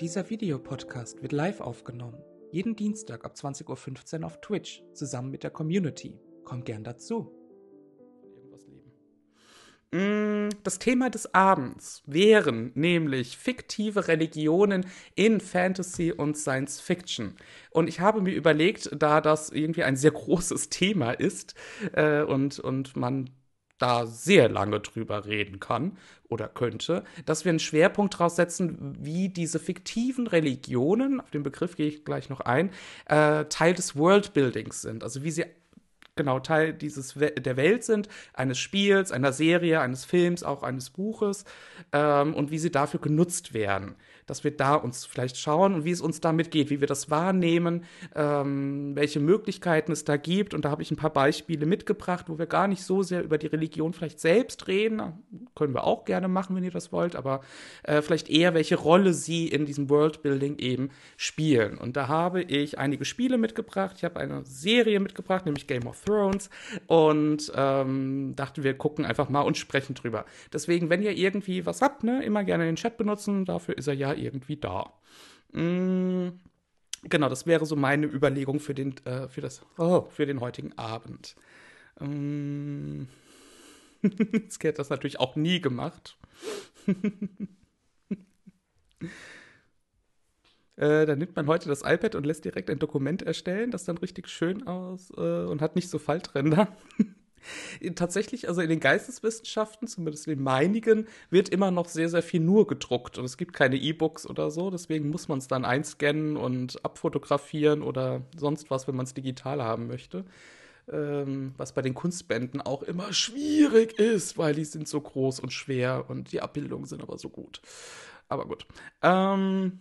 Dieser Videopodcast wird live aufgenommen. Jeden Dienstag ab 20.15 Uhr auf Twitch, zusammen mit der Community. Komm gern dazu. Mm, das Thema des Abends wären nämlich fiktive Religionen in Fantasy und Science Fiction. Und ich habe mir überlegt, da das irgendwie ein sehr großes Thema ist äh, und, und man da sehr lange drüber reden kann oder könnte, dass wir einen Schwerpunkt draus setzen, wie diese fiktiven Religionen, auf den Begriff gehe ich gleich noch ein, äh, Teil des Worldbuildings sind. Also wie sie genau Teil dieses der Welt sind, eines Spiels, einer Serie, eines Films, auch eines Buches ähm, und wie sie dafür genutzt werden dass wir da uns vielleicht schauen und wie es uns damit geht, wie wir das wahrnehmen, ähm, welche Möglichkeiten es da gibt. Und da habe ich ein paar Beispiele mitgebracht, wo wir gar nicht so sehr über die Religion vielleicht selbst reden. Können wir auch gerne machen, wenn ihr das wollt, aber äh, vielleicht eher, welche Rolle sie in diesem Worldbuilding eben spielen. Und da habe ich einige Spiele mitgebracht. Ich habe eine Serie mitgebracht, nämlich Game of Thrones. Und ähm, dachte, wir gucken einfach mal und sprechen drüber. Deswegen, wenn ihr irgendwie was habt, ne, immer gerne den Chat benutzen. Dafür ist er ja irgendwie da. Mm, genau, das wäre so meine Überlegung für den, äh, für das, oh, für den heutigen Abend. Mm, Sky hat das natürlich auch nie gemacht. Äh, dann nimmt man heute das iPad und lässt direkt ein Dokument erstellen, das dann richtig schön aus äh, und hat nicht so Faltränder. Tatsächlich, also in den Geisteswissenschaften, zumindest in den meinigen, wird immer noch sehr, sehr viel nur gedruckt und es gibt keine E-Books oder so. Deswegen muss man es dann einscannen und abfotografieren oder sonst was, wenn man es digital haben möchte. Ähm, was bei den Kunstbänden auch immer schwierig ist, weil die sind so groß und schwer und die Abbildungen sind aber so gut. Aber gut. Ähm.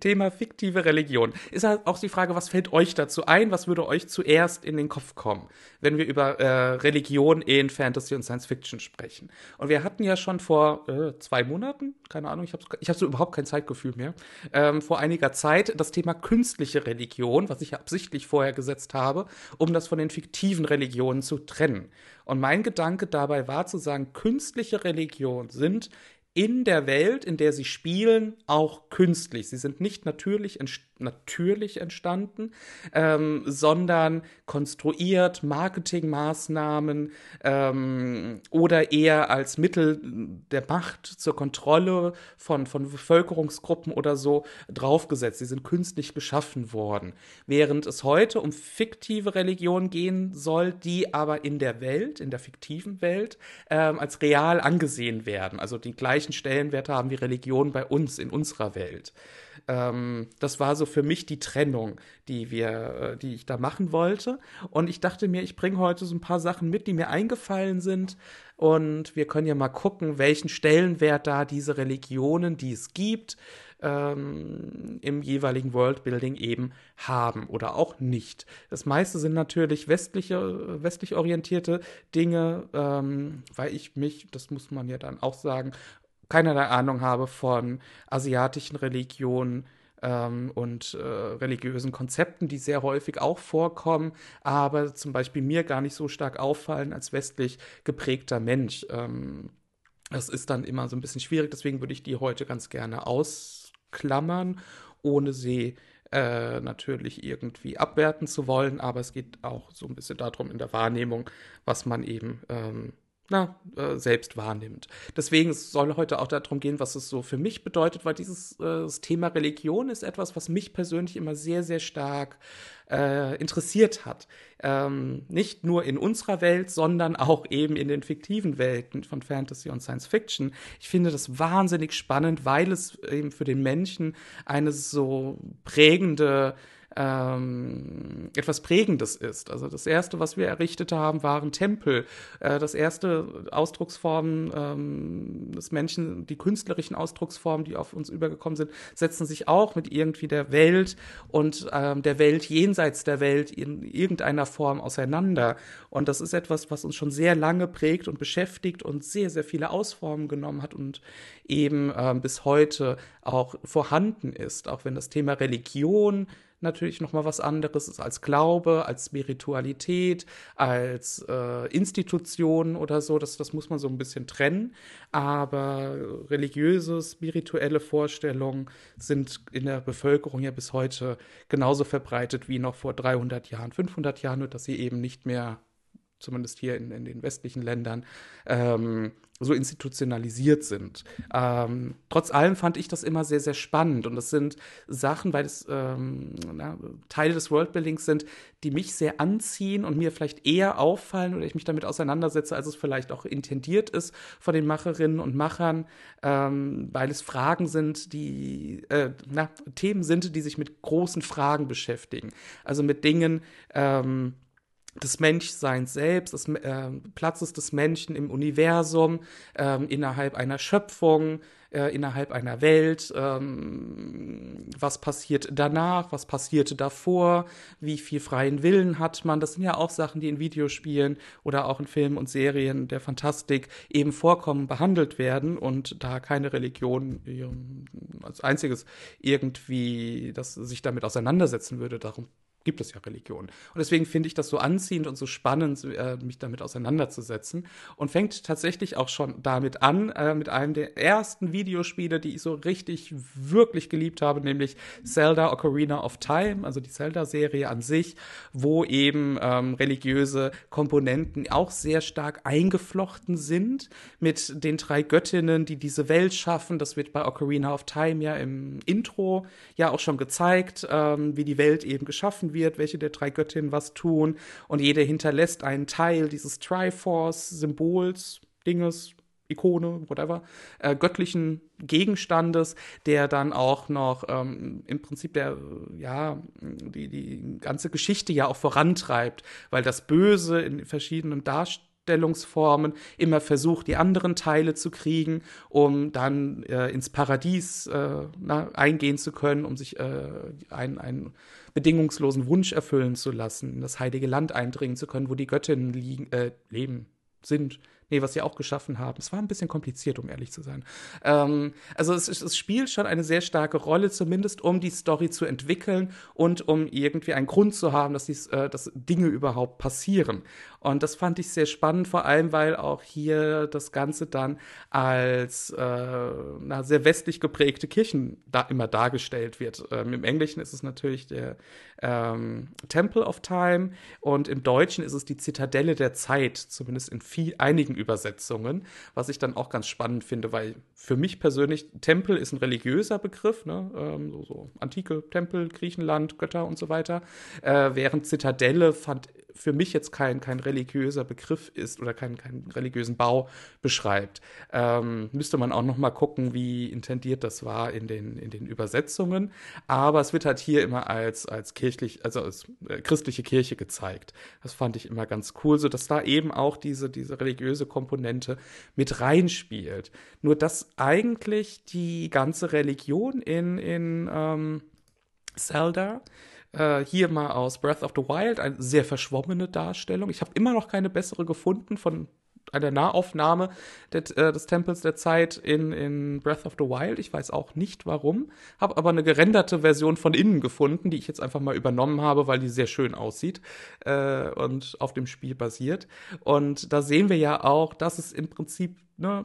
Thema fiktive Religion. Ist halt auch die Frage, was fällt euch dazu ein? Was würde euch zuerst in den Kopf kommen, wenn wir über äh, Religion in Fantasy und Science Fiction sprechen? Und wir hatten ja schon vor äh, zwei Monaten, keine Ahnung, ich habe ich hab so überhaupt kein Zeitgefühl mehr, ähm, vor einiger Zeit das Thema künstliche Religion, was ich ja absichtlich vorher gesetzt habe, um das von den fiktiven Religionen zu trennen. Und mein Gedanke dabei war zu sagen, künstliche Religionen sind in der Welt, in der sie spielen, auch künstlich. Sie sind nicht natürlich entstanden natürlich entstanden, ähm, sondern konstruiert, Marketingmaßnahmen ähm, oder eher als Mittel der Macht zur Kontrolle von, von Bevölkerungsgruppen oder so draufgesetzt. Sie sind künstlich geschaffen worden. Während es heute um fiktive Religion gehen soll, die aber in der Welt, in der fiktiven Welt, ähm, als real angesehen werden. Also die gleichen Stellenwerte haben wie Religion bei uns, in unserer Welt. Ähm, das war so für mich die Trennung, die wir, äh, die ich da machen wollte. Und ich dachte mir, ich bringe heute so ein paar Sachen mit, die mir eingefallen sind. Und wir können ja mal gucken, welchen Stellenwert da diese Religionen, die es gibt, ähm, im jeweiligen Worldbuilding eben haben oder auch nicht. Das meiste sind natürlich westliche, westlich orientierte Dinge, ähm, weil ich mich, das muss man ja dann auch sagen, keinerlei Ahnung habe von asiatischen Religionen ähm, und äh, religiösen Konzepten, die sehr häufig auch vorkommen, aber zum Beispiel mir gar nicht so stark auffallen als westlich geprägter Mensch. Ähm, das ist dann immer so ein bisschen schwierig, deswegen würde ich die heute ganz gerne ausklammern, ohne sie äh, natürlich irgendwie abwerten zu wollen, aber es geht auch so ein bisschen darum in der Wahrnehmung, was man eben ähm, na, äh, selbst wahrnimmt. Deswegen soll heute auch darum gehen, was es so für mich bedeutet, weil dieses äh, Thema Religion ist etwas, was mich persönlich immer sehr, sehr stark äh, interessiert hat. Ähm, nicht nur in unserer Welt, sondern auch eben in den fiktiven Welten von Fantasy und Science Fiction. Ich finde das wahnsinnig spannend, weil es eben für den Menschen eine so prägende ähm, etwas Prägendes ist. Also das erste, was wir errichtet haben, waren Tempel. Äh, das erste Ausdrucksformen ähm, des Menschen, die künstlerischen Ausdrucksformen, die auf uns übergekommen sind, setzen sich auch mit irgendwie der Welt und ähm, der Welt jenseits der Welt in irgendeiner Form auseinander. Und das ist etwas, was uns schon sehr lange prägt und beschäftigt und sehr, sehr viele Ausformen genommen hat und eben ähm, bis heute auch vorhanden ist. Auch wenn das Thema Religion natürlich noch mal was anderes ist als Glaube, als Spiritualität, als äh, Institution oder so. Das, das muss man so ein bisschen trennen. Aber religiöse, spirituelle Vorstellungen sind in der Bevölkerung ja bis heute genauso verbreitet wie noch vor 300 Jahren, 500 Jahren, nur dass sie eben nicht mehr zumindest hier in, in den westlichen Ländern, ähm, so institutionalisiert sind. Ähm, trotz allem fand ich das immer sehr, sehr spannend. Und das sind Sachen, weil es ähm, na, Teile des Worldbuildings sind, die mich sehr anziehen und mir vielleicht eher auffallen oder ich mich damit auseinandersetze, als es vielleicht auch intendiert ist von den Macherinnen und Machern, ähm, weil es Fragen sind, die äh, na, Themen sind, die sich mit großen Fragen beschäftigen. Also mit Dingen, ähm, des Menschseins selbst, des äh, Platzes des Menschen im Universum, äh, innerhalb einer Schöpfung, äh, innerhalb einer Welt, ähm, was passiert danach, was passierte davor, wie viel freien Willen hat man. Das sind ja auch Sachen, die in Videospielen oder auch in Filmen und Serien der Fantastik eben vorkommen, behandelt werden und da keine Religion als einziges irgendwie das sich damit auseinandersetzen würde. Darum gibt es ja Religion. Und deswegen finde ich das so anziehend und so spannend, äh, mich damit auseinanderzusetzen. Und fängt tatsächlich auch schon damit an, äh, mit einem der ersten Videospiele, die ich so richtig, wirklich geliebt habe, nämlich Zelda Ocarina of Time, also die Zelda-Serie an sich, wo eben ähm, religiöse Komponenten auch sehr stark eingeflochten sind mit den drei Göttinnen, die diese Welt schaffen. Das wird bei Ocarina of Time ja im Intro ja auch schon gezeigt, ähm, wie die Welt eben geschaffen wird welche der drei Göttinnen was tun. Und jede hinterlässt einen Teil dieses Triforce-Symbols, Dinges, Ikone, whatever, äh, göttlichen Gegenstandes, der dann auch noch ähm, im Prinzip der, ja, die, die ganze Geschichte ja auch vorantreibt, weil das Böse in verschiedenen Darstellungen Darstellungsformen immer versucht, die anderen Teile zu kriegen, um dann äh, ins Paradies äh, na, eingehen zu können, um sich äh, einen bedingungslosen Wunsch erfüllen zu lassen, in das heilige Land eindringen zu können, wo die Göttinnen liegen, äh, leben, sind nee, was sie auch geschaffen haben. Es war ein bisschen kompliziert, um ehrlich zu sein. Ähm, also es, es, spielt schon eine sehr starke Rolle, zumindest um die Story zu entwickeln und um irgendwie einen Grund zu haben, dass, dies, äh, dass Dinge überhaupt passieren. Und das fand ich sehr spannend, vor allem weil auch hier das Ganze dann als äh, na, sehr westlich geprägte Kirchen da immer dargestellt wird. Ähm, Im Englischen ist es natürlich der ähm, Temple of Time und im Deutschen ist es die Zitadelle der Zeit, zumindest in viel, einigen Übersetzungen, was ich dann auch ganz spannend finde, weil für mich persönlich Tempel ist ein religiöser Begriff, ne? ähm, so, so, antike Tempel, Griechenland, Götter und so weiter, äh, während Zitadelle fand für mich jetzt kein, kein religiöser Begriff ist oder keinen kein religiösen Bau beschreibt. Ähm, müsste man auch noch mal gucken, wie intendiert das war in den, in den Übersetzungen. Aber es wird halt hier immer als, als kirchlich, also als äh, christliche Kirche gezeigt. Das fand ich immer ganz cool, so dass da eben auch diese, diese religiöse Komponente mit reinspielt. Nur dass eigentlich die ganze Religion in, in ähm, Zelda äh, hier mal aus Breath of the Wild, eine sehr verschwommene Darstellung. Ich habe immer noch keine bessere gefunden von einer Nahaufnahme des, äh, des Tempels der Zeit in, in Breath of the Wild. Ich weiß auch nicht warum. Habe aber eine gerenderte Version von innen gefunden, die ich jetzt einfach mal übernommen habe, weil die sehr schön aussieht äh, und auf dem Spiel basiert. Und da sehen wir ja auch, dass es im Prinzip ne,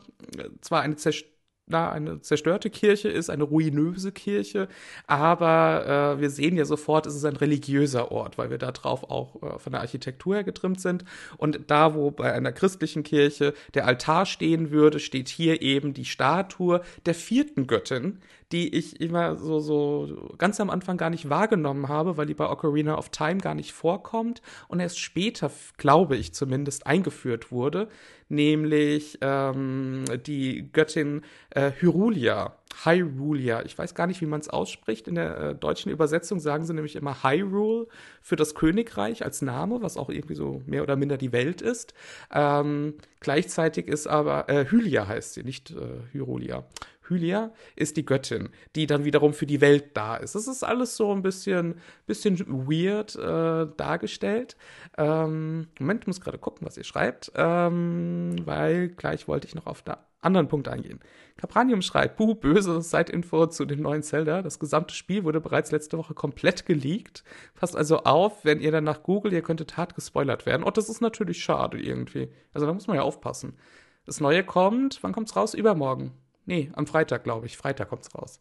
zwar eine Zerstörung na, eine zerstörte Kirche ist, eine ruinöse Kirche, aber äh, wir sehen ja sofort, es ist ein religiöser Ort, weil wir da drauf auch äh, von der Architektur her getrimmt sind. Und da, wo bei einer christlichen Kirche der Altar stehen würde, steht hier eben die Statue der vierten Göttin, die ich immer so, so ganz am Anfang gar nicht wahrgenommen habe, weil die bei Ocarina of Time gar nicht vorkommt und erst später, glaube ich zumindest, eingeführt wurde, nämlich ähm, die Göttin äh, Hyrulia. Hyrulia. Ich weiß gar nicht, wie man es ausspricht. In der äh, deutschen Übersetzung sagen sie nämlich immer Hyrule für das Königreich als Name, was auch irgendwie so mehr oder minder die Welt ist. Ähm, gleichzeitig ist aber äh, Hylia heißt sie, nicht äh, Hyrulia. Hylia ist die Göttin, die dann wiederum für die Welt da ist. Das ist alles so ein bisschen, bisschen weird äh, dargestellt. Ähm, Moment, ich muss gerade gucken, was ihr schreibt, ähm, weil gleich wollte ich noch auf einen anderen Punkt eingehen. Capranium schreibt, puh, böse Side-Info zu dem neuen Zelda. Das gesamte Spiel wurde bereits letzte Woche komplett geleakt. Passt also auf, wenn ihr dann nach Google, ihr könntet hart gespoilert werden. Und das ist natürlich schade irgendwie. Also da muss man ja aufpassen. Das Neue kommt, wann kommt's raus? Übermorgen. Nee, am Freitag, glaube ich. Freitag kommt's raus.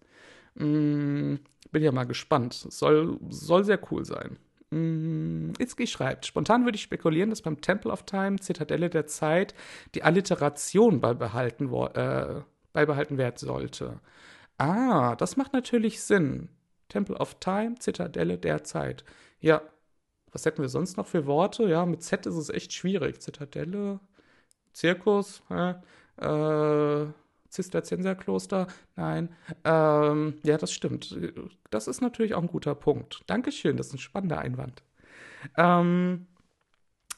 Mm, bin ja mal gespannt. Soll, soll sehr cool sein. Mm, Itzki schreibt, spontan würde ich spekulieren, dass beim Temple of Time, Zitadelle der Zeit, die Alliteration beibehalten, äh, beibehalten werden sollte. Ah, das macht natürlich Sinn. Temple of Time, Zitadelle der Zeit. Ja, was hätten wir sonst noch für Worte? Ja, mit Z ist es echt schwierig. Zitadelle, Zirkus, äh, äh, Zisterzienserkloster, nein. Ähm, ja, das stimmt. Das ist natürlich auch ein guter Punkt. Dankeschön, das ist ein spannender Einwand. Ähm,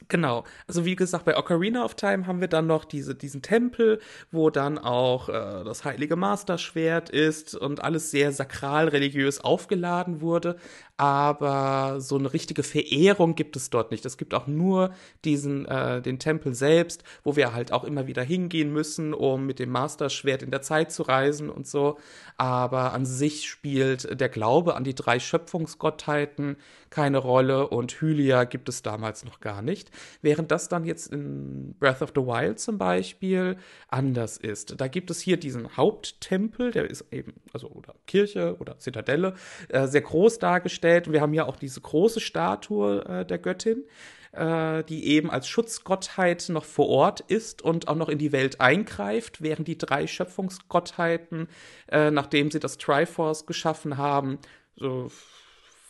Genau. Also wie gesagt, bei Ocarina of Time haben wir dann noch diese, diesen Tempel, wo dann auch äh, das heilige Masterschwert ist und alles sehr sakral religiös aufgeladen wurde. Aber so eine richtige Verehrung gibt es dort nicht. Es gibt auch nur diesen, äh, den Tempel selbst, wo wir halt auch immer wieder hingehen müssen, um mit dem Masterschwert in der Zeit zu reisen und so. Aber an sich spielt der Glaube an die drei Schöpfungsgottheiten keine Rolle und Hylia gibt es damals noch gar nicht. Während das dann jetzt in Breath of the Wild zum Beispiel anders ist. Da gibt es hier diesen Haupttempel, der ist eben, also oder Kirche oder Zitadelle, äh, sehr groß dargestellt. Wir haben hier auch diese große Statue äh, der Göttin äh, die eben als Schutzgottheit noch vor Ort ist und auch noch in die Welt eingreift, während die drei Schöpfungsgottheiten, äh, nachdem sie das Triforce geschaffen haben, so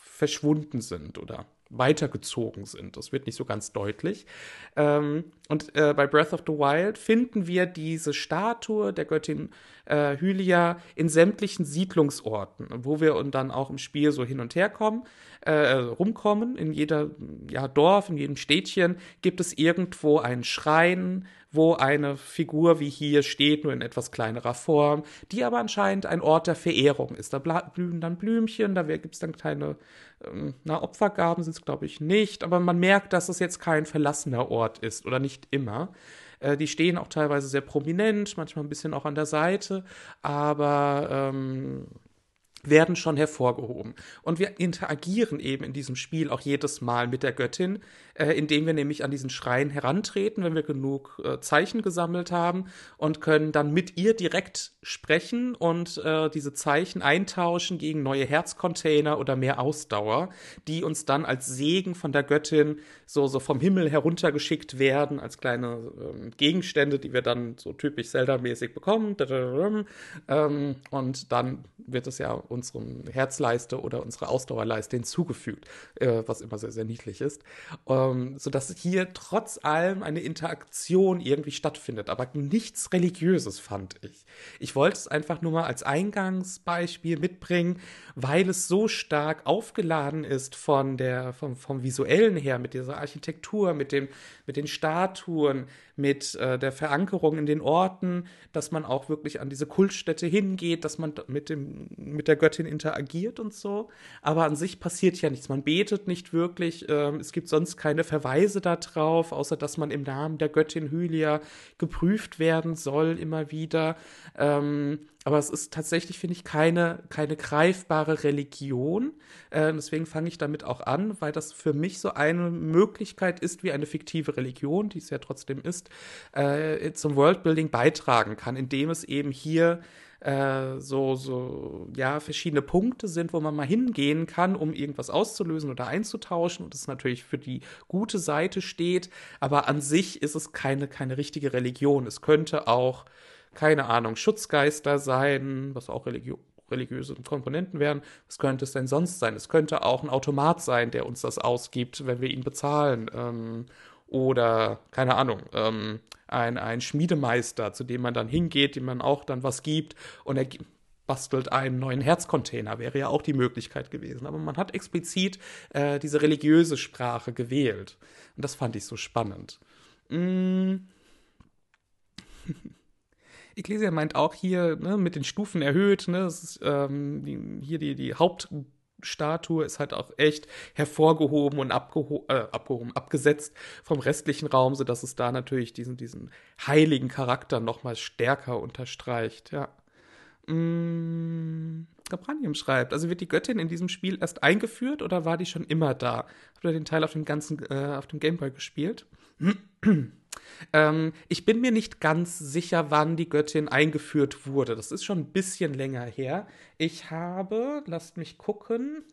verschwunden sind oder weitergezogen sind. Das wird nicht so ganz deutlich. Ähm, und äh, bei Breath of the Wild finden wir diese Statue der Göttin äh, Hylia in sämtlichen Siedlungsorten, wo wir dann auch im Spiel so hin und her kommen, äh, rumkommen. In jeder ja, Dorf, in jedem Städtchen gibt es irgendwo einen Schrein, wo eine Figur wie hier steht, nur in etwas kleinerer Form, die aber anscheinend ein Ort der Verehrung ist. Da blühen dann Blümchen, da gibt es dann kleine ähm, na, Opfergaben sind es, glaube ich, nicht, aber man merkt, dass es jetzt kein verlassener Ort ist oder nicht immer. Äh, die stehen auch teilweise sehr prominent, manchmal ein bisschen auch an der Seite, aber ähm, werden schon hervorgehoben. Und wir interagieren eben in diesem Spiel auch jedes Mal mit der Göttin, äh, indem wir nämlich an diesen Schrein herantreten, wenn wir genug äh, Zeichen gesammelt haben und können dann mit ihr direkt sprechen und äh, diese Zeichen eintauschen gegen neue Herzcontainer oder mehr Ausdauer, die uns dann als Segen von der Göttin so, so vom Himmel heruntergeschickt werden, als kleine ähm, Gegenstände, die wir dann so typisch Zelda-mäßig bekommen. Ähm, und dann wird es ja unserem Herzleiste oder unserer Ausdauerleiste hinzugefügt, äh, was immer sehr, sehr niedlich ist. Ähm, sodass hier trotz allem eine Interaktion irgendwie stattfindet, aber nichts Religiöses fand ich. Ich wollte es einfach nur mal als Eingangsbeispiel mitbringen, weil es so stark aufgeladen ist von der, vom, vom visuellen her, mit dieser Architektur, mit, dem, mit den Statuen, mit äh, der Verankerung in den Orten, dass man auch wirklich an diese Kultstätte hingeht, dass man mit, dem, mit der Göttin interagiert und so. Aber an sich passiert ja nichts. Man betet nicht wirklich. Ähm, es gibt sonst keine Verweise darauf, außer dass man im Namen der Göttin Hylia geprüft werden soll, immer wieder. Ähm, aber es ist tatsächlich, finde ich, keine, keine greifbare Religion. Äh, deswegen fange ich damit auch an, weil das für mich so eine Möglichkeit ist, wie eine fiktive Religion, die es ja trotzdem ist, äh, zum Worldbuilding beitragen kann, indem es eben hier äh, so, so, ja, verschiedene Punkte sind, wo man mal hingehen kann, um irgendwas auszulösen oder einzutauschen und es natürlich für die gute Seite steht. Aber an sich ist es keine, keine richtige Religion. Es könnte auch keine Ahnung, Schutzgeister sein, was auch Religion religiöse Komponenten wären. Was könnte es denn sonst sein? Es könnte auch ein Automat sein, der uns das ausgibt, wenn wir ihn bezahlen. Ähm, oder, keine Ahnung, ähm, ein, ein Schmiedemeister, zu dem man dann hingeht, dem man auch dann was gibt und er bastelt einen neuen Herzcontainer, wäre ja auch die Möglichkeit gewesen. Aber man hat explizit äh, diese religiöse Sprache gewählt. Und das fand ich so spannend. Mm. Ecclesia meint auch hier ne, mit den Stufen erhöht. Ne, ist, ähm, die, hier die, die Hauptstatue ist halt auch echt hervorgehoben und abgeho äh, abgehoben, abgesetzt vom restlichen Raum, sodass es da natürlich diesen, diesen heiligen Charakter nochmal stärker unterstreicht. Ja. Mm, Gabranium schreibt, also wird die Göttin in diesem Spiel erst eingeführt oder war die schon immer da? Habt ihr den Teil auf dem ganzen, äh, auf dem Gameboy gespielt? ähm, ich bin mir nicht ganz sicher, wann die Göttin eingeführt wurde. Das ist schon ein bisschen länger her. Ich habe, lasst mich gucken,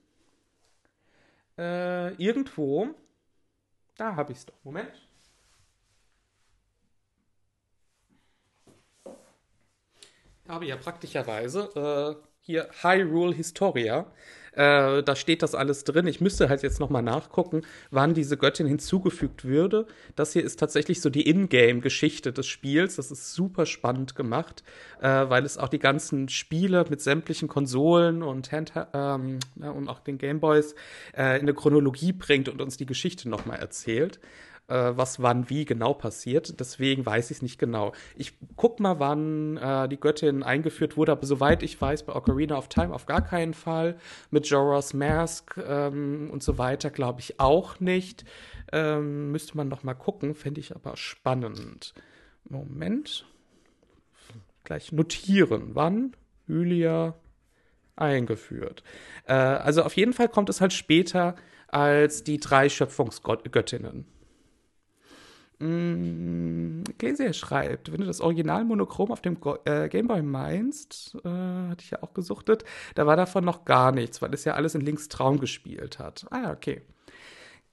äh, irgendwo, da habe ich es doch. Moment. habe ja praktischerweise äh, hier Hyrule Historia. Äh, da steht das alles drin. Ich müsste halt jetzt nochmal nachgucken, wann diese Göttin hinzugefügt würde. Das hier ist tatsächlich so die Ingame-Geschichte des Spiels. Das ist super spannend gemacht, äh, weil es auch die ganzen Spiele mit sämtlichen Konsolen und, Hand ähm, ja, und auch den Gameboys äh, in eine Chronologie bringt und uns die Geschichte nochmal erzählt äh, was wann wie genau passiert. Deswegen weiß ich es nicht genau. Ich guck mal, wann äh, die Göttin eingeführt wurde, aber soweit ich weiß, bei Ocarina of Time auf gar keinen Fall. Mit Jorah's Mask ähm, und so weiter glaube ich auch nicht. Ähm, müsste man noch mal gucken, fände ich aber spannend. Moment. Gleich notieren. Wann Hylia eingeführt? Äh, also auf jeden Fall kommt es halt später als die drei Schöpfungsgöttinnen. Mm, schreibt, wenn du das Original Monochrom auf dem äh, Gameboy meinst, äh, hatte ich ja auch gesuchtet, da war davon noch gar nichts, weil es ja alles in Links Traum gespielt hat. Ah ja, okay.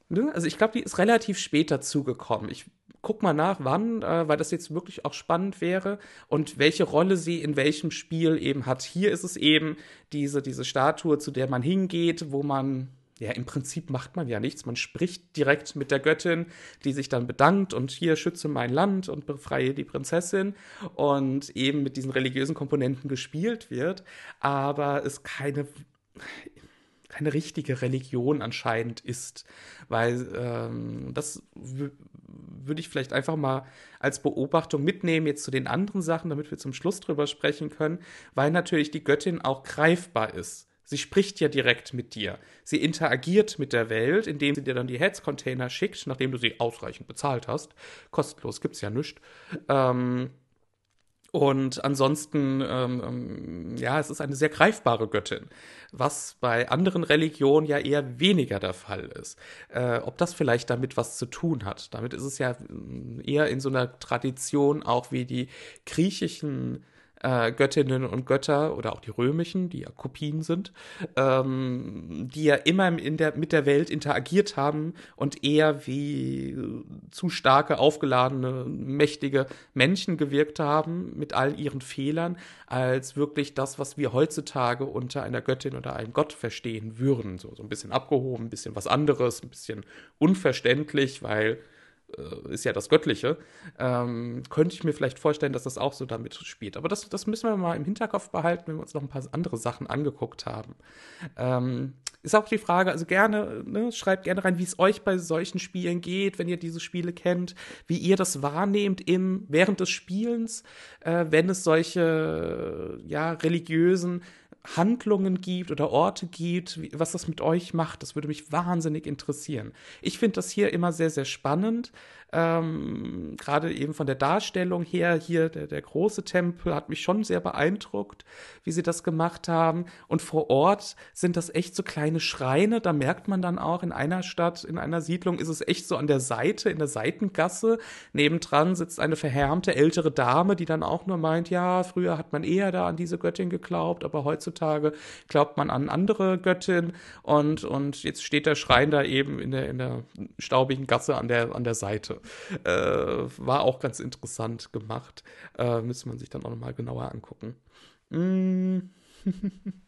Ne? Also ich glaube, die ist relativ spät dazugekommen. Ich guck mal nach, wann, äh, weil das jetzt wirklich auch spannend wäre und welche Rolle sie in welchem Spiel eben hat. Hier ist es eben diese, diese Statue, zu der man hingeht, wo man ja, im Prinzip macht man ja nichts. Man spricht direkt mit der Göttin, die sich dann bedankt und hier schütze mein Land und befreie die Prinzessin und eben mit diesen religiösen Komponenten gespielt wird, aber es keine keine richtige Religion anscheinend ist, weil ähm, das würde ich vielleicht einfach mal als Beobachtung mitnehmen jetzt zu den anderen Sachen, damit wir zum Schluss drüber sprechen können, weil natürlich die Göttin auch greifbar ist. Sie spricht ja direkt mit dir. Sie interagiert mit der Welt, indem sie dir dann die Heads-Container schickt, nachdem du sie ausreichend bezahlt hast. Kostenlos gibt's ja nichts. Ähm, und ansonsten, ähm, ähm, ja, es ist eine sehr greifbare Göttin, was bei anderen Religionen ja eher weniger der Fall ist. Äh, ob das vielleicht damit was zu tun hat. Damit ist es ja äh, eher in so einer Tradition auch wie die griechischen äh, Göttinnen und Götter oder auch die römischen, die ja Kopien sind, ähm, die ja immer in der, mit der Welt interagiert haben und eher wie zu starke, aufgeladene, mächtige Menschen gewirkt haben mit all ihren Fehlern, als wirklich das, was wir heutzutage unter einer Göttin oder einem Gott verstehen würden. So, so ein bisschen abgehoben, ein bisschen was anderes, ein bisschen unverständlich, weil ist ja das Göttliche, ähm, könnte ich mir vielleicht vorstellen, dass das auch so damit spielt. Aber das, das müssen wir mal im Hinterkopf behalten, wenn wir uns noch ein paar andere Sachen angeguckt haben. Ähm, ist auch die Frage, also gerne, ne, schreibt gerne rein, wie es euch bei solchen Spielen geht, wenn ihr diese Spiele kennt, wie ihr das wahrnehmt im, während des Spielens, äh, wenn es solche ja, religiösen Handlungen gibt oder Orte gibt, was das mit euch macht. Das würde mich wahnsinnig interessieren. Ich finde das hier immer sehr, sehr spannend. Ähm, Gerade eben von der Darstellung her, hier der, der große Tempel hat mich schon sehr beeindruckt, wie sie das gemacht haben. Und vor Ort sind das echt so kleine Schreine. Da merkt man dann auch in einer Stadt, in einer Siedlung ist es echt so an der Seite, in der Seitengasse. Nebendran sitzt eine verhärmte ältere Dame, die dann auch nur meint, ja, früher hat man eher da an diese Göttin geglaubt, aber heutzutage glaubt man an andere Göttin. Und, und jetzt steht der Schrein da eben in der, in der staubigen Gasse an der, an der Seite. Äh, war auch ganz interessant gemacht. Äh, müsste man sich dann auch nochmal genauer angucken. Mm.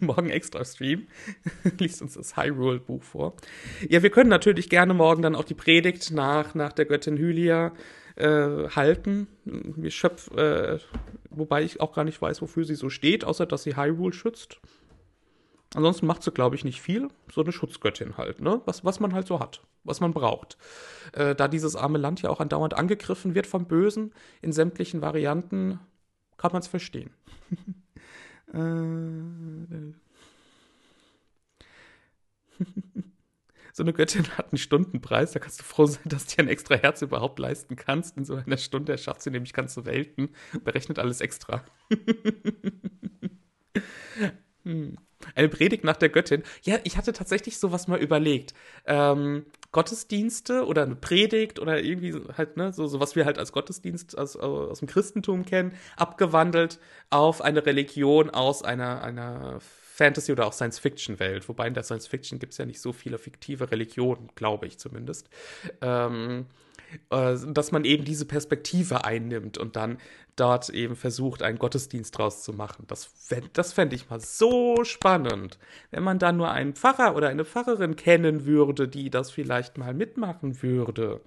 morgen extra Stream. Liest uns das Hyrule-Buch vor. Ja, wir können natürlich gerne morgen dann auch die Predigt nach, nach der Göttin Hylia äh, halten. Wir schöpf, äh, wobei ich auch gar nicht weiß, wofür sie so steht, außer dass sie Hyrule schützt. Ansonsten macht sie, glaube ich, nicht viel. So eine Schutzgöttin halt, ne? Was, was man halt so hat, was man braucht. Äh, da dieses arme Land ja auch andauernd angegriffen wird vom Bösen in sämtlichen Varianten, kann man es verstehen. äh, so eine Göttin hat einen Stundenpreis, da kannst du froh sein, dass du dir ein extra Herz überhaupt leisten kannst. In so einer Stunde erschafft sie nämlich ganze Welten, berechnet alles extra. hm. Eine Predigt nach der Göttin. Ja, ich hatte tatsächlich sowas mal überlegt. Ähm, Gottesdienste oder eine Predigt oder irgendwie halt, ne, so, so was wir halt als Gottesdienst aus, aus dem Christentum kennen, abgewandelt auf eine Religion aus einer, einer Fantasy- oder auch Science-Fiction-Welt. Wobei in der Science-Fiction gibt es ja nicht so viele fiktive Religionen, glaube ich zumindest. Ähm, äh, dass man eben diese Perspektive einnimmt und dann dort eben versucht, einen Gottesdienst draus zu machen. Das, das fände ich mal so spannend, wenn man dann nur einen Pfarrer oder eine Pfarrerin kennen würde, die das vielleicht mal mitmachen würde.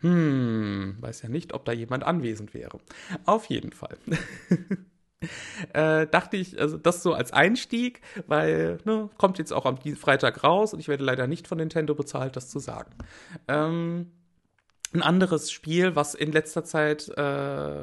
Hm, weiß ja nicht, ob da jemand anwesend wäre. Auf jeden Fall. äh, dachte ich, also das so als Einstieg, weil ne, kommt jetzt auch am Freitag raus und ich werde leider nicht von Nintendo bezahlt, das zu sagen. Ähm, ein anderes Spiel, was in letzter Zeit äh,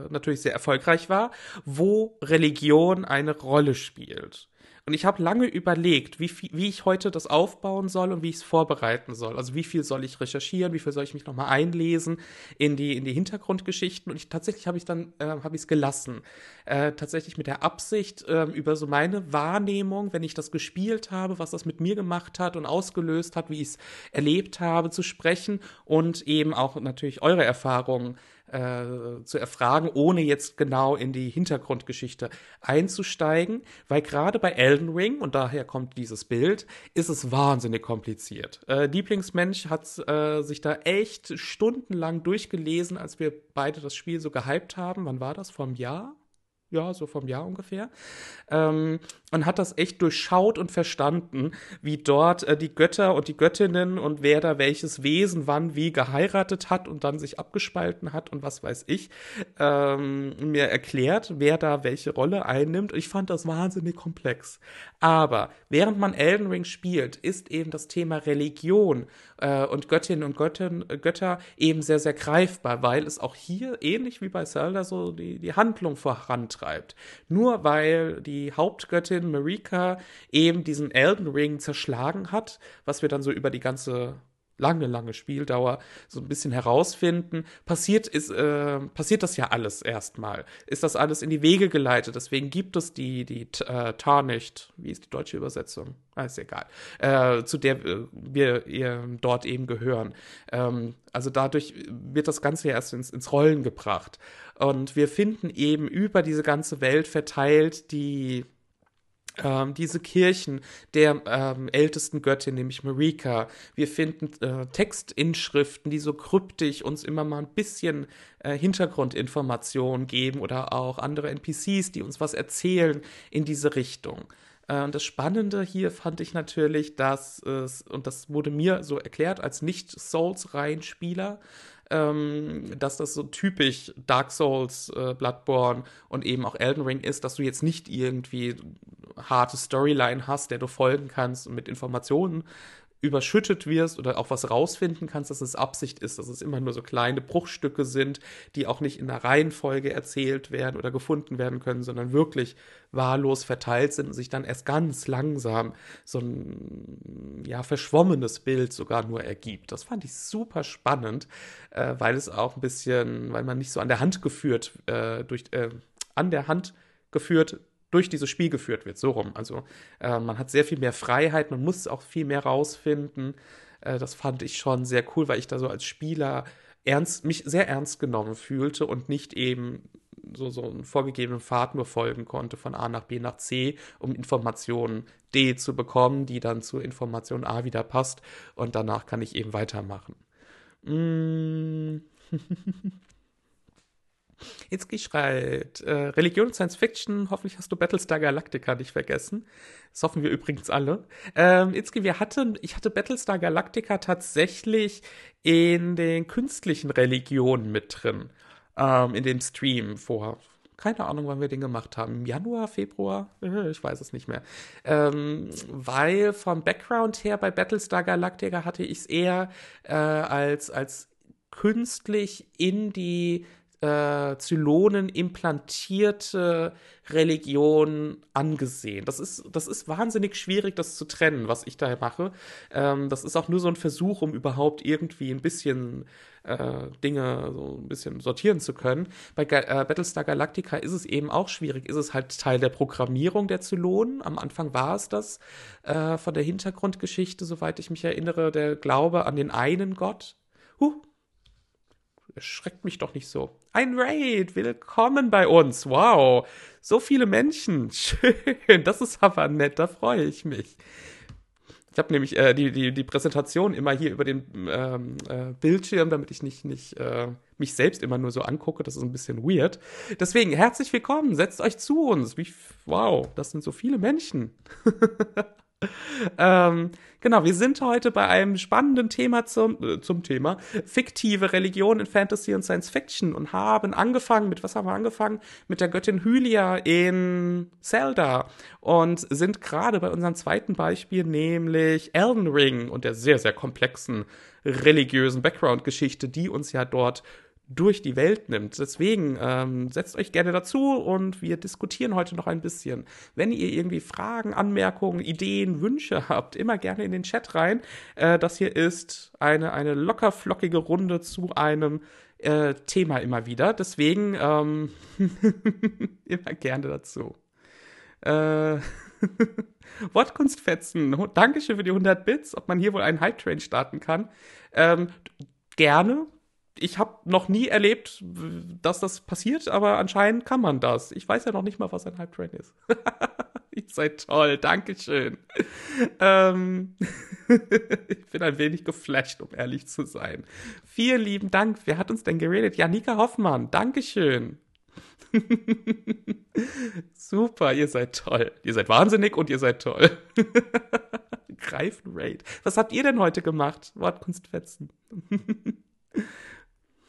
natürlich sehr erfolgreich war, wo Religion eine Rolle spielt. Und ich habe lange überlegt, wie, wie ich heute das aufbauen soll und wie ich es vorbereiten soll. Also wie viel soll ich recherchieren, wie viel soll ich mich nochmal einlesen in die, in die Hintergrundgeschichten. Und ich, tatsächlich habe ich dann äh, habe ich es gelassen. Äh, tatsächlich mit der Absicht, äh, über so meine Wahrnehmung, wenn ich das gespielt habe, was das mit mir gemacht hat und ausgelöst hat, wie ich es erlebt habe, zu sprechen und eben auch natürlich eure Erfahrungen äh, zu erfragen, ohne jetzt genau in die Hintergrundgeschichte einzusteigen, weil gerade bei Elden Ring, und daher kommt dieses Bild, ist es wahnsinnig kompliziert. Äh, Lieblingsmensch hat äh, sich da echt stundenlang durchgelesen, als wir beide das Spiel so gehypt haben. Wann war das? Vom Jahr? Ja, so vom Jahr ungefähr, ähm, und hat das echt durchschaut und verstanden, wie dort äh, die Götter und die Göttinnen und wer da welches Wesen wann wie geheiratet hat und dann sich abgespalten hat und was weiß ich, ähm, mir erklärt, wer da welche Rolle einnimmt. Ich fand das wahnsinnig komplex. Aber während man Elden Ring spielt, ist eben das Thema Religion äh, und Göttinnen und Göttin, Götter eben sehr, sehr greifbar, weil es auch hier, ähnlich wie bei Zelda, so die, die Handlung vorantreibt. Nur weil die Hauptgöttin Marika eben diesen Elden Ring zerschlagen hat, was wir dann so über die ganze lange, lange Spieldauer so ein bisschen herausfinden. Passiert ist, äh, passiert das ja alles erstmal. Ist das alles in die Wege geleitet. Deswegen gibt es die, die äh, Tarnished, wie ist die deutsche Übersetzung? Ah, ist egal. Äh, zu der äh, wir ihr dort eben gehören. Ähm, also dadurch wird das Ganze ja erst ins, ins Rollen gebracht. Und wir finden eben über diese ganze Welt verteilt die ähm, diese Kirchen der ähm, ältesten Göttin, nämlich Marika. Wir finden äh, Textinschriften, die so kryptisch uns immer mal ein bisschen äh, Hintergrundinformationen geben oder auch andere NPCs, die uns was erzählen in diese Richtung. Äh, das Spannende hier fand ich natürlich, dass es, und das wurde mir so erklärt als Nicht-Souls-Reihenspieler, ähm, dass das so typisch Dark Souls, äh, Bloodborne und eben auch Elden Ring ist, dass du jetzt nicht irgendwie harte Storyline hast, der du folgen kannst und mit Informationen überschüttet wirst oder auch was rausfinden kannst, dass es Absicht ist, dass es immer nur so kleine Bruchstücke sind, die auch nicht in der Reihenfolge erzählt werden oder gefunden werden können, sondern wirklich wahllos verteilt sind und sich dann erst ganz langsam so ein ja verschwommenes Bild sogar nur ergibt. Das fand ich super spannend, äh, weil es auch ein bisschen, weil man nicht so an der Hand geführt äh, durch äh, an der Hand geführt durch dieses Spiel geführt wird, so rum. Also äh, man hat sehr viel mehr Freiheit, man muss auch viel mehr rausfinden. Äh, das fand ich schon sehr cool, weil ich da so als Spieler ernst, mich sehr ernst genommen fühlte und nicht eben so, so einen vorgegebenen Pfad nur folgen konnte von A nach B nach C, um Information D zu bekommen, die dann zur Information A wieder passt und danach kann ich eben weitermachen. Mm. Itzki schreibt, äh, Religion und Science Fiction, hoffentlich hast du Battlestar Galactica nicht vergessen. Das hoffen wir übrigens alle. Ähm, Itzki, wir hatten, ich hatte Battlestar Galactica tatsächlich in den künstlichen Religionen mit drin. Ähm, in dem Stream vor Keine Ahnung, wann wir den gemacht haben. Im Januar, Februar? Äh, ich weiß es nicht mehr. Ähm, weil vom Background her bei Battlestar Galactica hatte ich es eher äh, als, als künstlich in die äh, Zylonen implantierte Religion angesehen. Das ist, das ist wahnsinnig schwierig, das zu trennen, was ich da mache. Ähm, das ist auch nur so ein Versuch, um überhaupt irgendwie ein bisschen äh, Dinge so ein bisschen sortieren zu können. Bei Ga äh, Battlestar Galactica ist es eben auch schwierig. Ist es halt Teil der Programmierung der Zylonen? Am Anfang war es das. Äh, von der Hintergrundgeschichte, soweit ich mich erinnere, der Glaube an den einen Gott. Huh, erschreckt mich doch nicht so. Ein Raid, willkommen bei uns. Wow, so viele Menschen. Schön, das ist aber nett, da freue ich mich. Ich habe nämlich äh, die, die, die Präsentation immer hier über den ähm, äh, Bildschirm, damit ich nicht, nicht äh, mich selbst immer nur so angucke. Das ist ein bisschen weird. Deswegen herzlich willkommen, setzt euch zu uns. Wie, wow, das sind so viele Menschen. ähm, genau, wir sind heute bei einem spannenden Thema zum, äh, zum Thema fiktive Religion in Fantasy und Science Fiction und haben angefangen mit, was haben wir angefangen? Mit der Göttin Hylia in Zelda und sind gerade bei unserem zweiten Beispiel, nämlich Elden Ring und der sehr, sehr komplexen religiösen Background-Geschichte, die uns ja dort durch die Welt nimmt. Deswegen ähm, setzt euch gerne dazu und wir diskutieren heute noch ein bisschen. Wenn ihr irgendwie Fragen, Anmerkungen, Ideen, Wünsche habt, immer gerne in den Chat rein. Äh, das hier ist eine, eine locker flockige Runde zu einem äh, Thema immer wieder. Deswegen ähm, immer gerne dazu. Äh, Wortkunstfetzen, Dankeschön für die 100 Bits, ob man hier wohl einen Hype Train starten kann. Ähm, gerne, ich habe noch nie erlebt, dass das passiert, aber anscheinend kann man das. Ich weiß ja noch nicht mal, was ein Hype Train ist. Ihr seid toll, Dankeschön. ähm, ich bin ein wenig geflasht, um ehrlich zu sein. Vielen lieben Dank. Wer hat uns denn geredet? Janika Hoffmann, Dankeschön. Super, ihr seid toll. Ihr seid wahnsinnig und ihr seid toll. Greifen Raid. Was habt ihr denn heute gemacht? Wortkunstfetzen.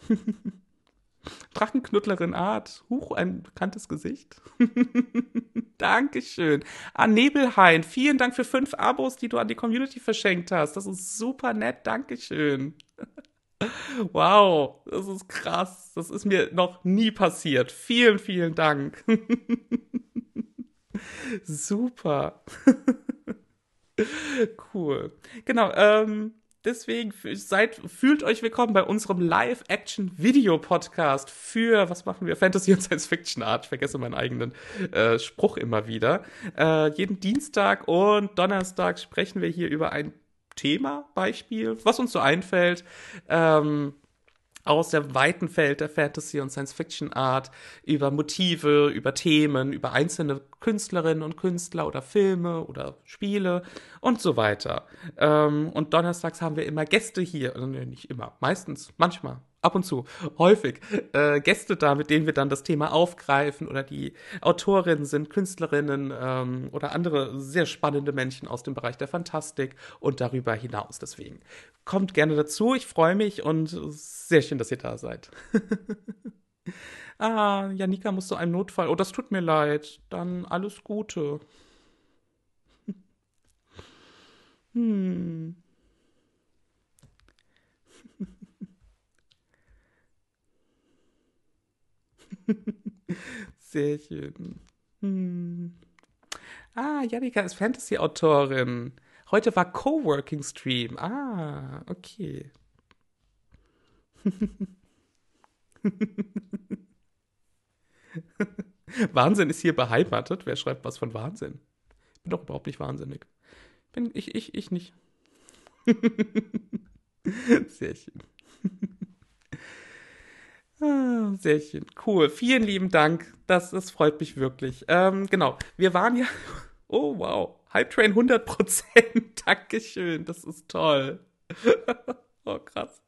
Drachenknuddlerin Art. Huch, ein bekanntes Gesicht. Dankeschön. Ah, Nebelhain, vielen Dank für fünf Abos, die du an die Community verschenkt hast. Das ist super nett. Dankeschön. wow, das ist krass. Das ist mir noch nie passiert. Vielen, vielen Dank. super. cool. Genau, ähm, Deswegen seid, fühlt euch willkommen bei unserem Live-Action-Video-Podcast für, was machen wir? Fantasy und Science-Fiction-Art. Ich vergesse meinen eigenen äh, Spruch immer wieder. Äh, jeden Dienstag und Donnerstag sprechen wir hier über ein Thema, Beispiel, was uns so einfällt. Ähm, aus dem weiten Feld der Fantasy- und Science-Fiction-Art über Motive, über Themen, über einzelne Künstlerinnen und Künstler oder Filme oder Spiele und so weiter. Ähm, und donnerstags haben wir immer Gäste hier, also nicht immer, meistens, manchmal, ab und zu, häufig äh, Gäste da, mit denen wir dann das Thema aufgreifen oder die Autorinnen sind Künstlerinnen ähm, oder andere sehr spannende Menschen aus dem Bereich der Fantastik und darüber hinaus. Deswegen kommt gerne dazu, ich freue mich und sehr schön, dass ihr da seid. Ah, Janika muss zu einem Notfall. Oh, das tut mir leid. Dann alles Gute. Hm. Sehr schön. Hm. Ah, Janika ist Fantasy-Autorin. Heute war Coworking-Stream. Ah, okay. Wahnsinn ist hier beheimatet. Wer schreibt was von Wahnsinn? Ich bin doch überhaupt nicht wahnsinnig. Bin ich, ich, ich nicht. Sehr schön. Ah, sehr schön. Cool. Vielen lieben Dank. Das, das freut mich wirklich. Ähm, genau. Wir waren ja. Oh, wow. Hype Train 100%. Dankeschön. Das ist toll. oh, krass.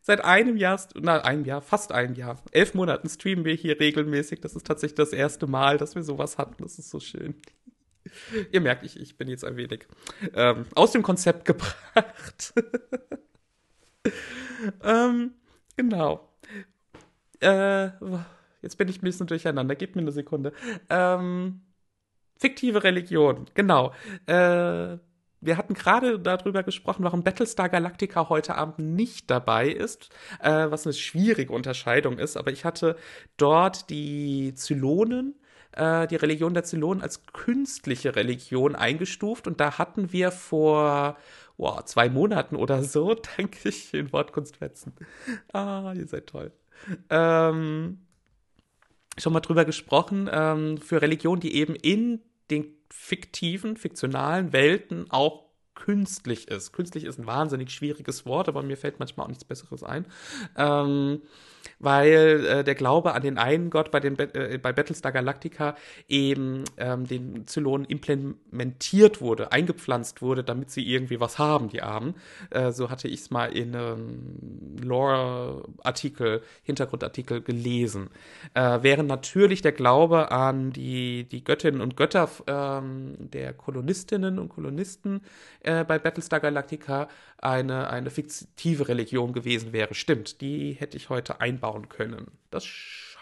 Seit einem Jahr, na, einem Jahr, fast einem Jahr, elf Monaten streamen wir hier regelmäßig. Das ist tatsächlich das erste Mal, dass wir sowas hatten. Das ist so schön. Ihr merkt, ich, ich bin jetzt ein wenig ähm, aus dem Konzept gebracht. ähm, genau. Äh, Jetzt bin ich ein bisschen durcheinander. Gib mir eine Sekunde. Ähm, fiktive Religion, genau. Äh, wir hatten gerade darüber gesprochen, warum Battlestar Galactica heute Abend nicht dabei ist, äh, was eine schwierige Unterscheidung ist. Aber ich hatte dort die Zylonen, äh, die Religion der Zylonen als künstliche Religion eingestuft. Und da hatten wir vor wow, zwei Monaten oder so, danke ich, in Wortkunstfetzen. Ah, ihr seid toll. Ähm, schon mal drüber gesprochen, ähm, für Religionen, die eben in den fiktiven, fiktionalen Welten auch künstlich ist. Künstlich ist ein wahnsinnig schwieriges Wort, aber mir fällt manchmal auch nichts Besseres ein. Ähm, weil äh, der Glaube an den einen Gott bei, den, äh, bei Battlestar Galactica eben ähm, den Zylonen implementiert wurde, eingepflanzt wurde, damit sie irgendwie was haben, die Armen. Äh, so hatte ich es mal in einem Lore-Artikel, Hintergrundartikel gelesen. Äh, während natürlich der Glaube an die, die Göttinnen und Götter ähm, der Kolonistinnen und Kolonisten äh, bei Battlestar Galactica eine, eine fiktive Religion gewesen wäre. Stimmt, die hätte ich heute einbauen können. Das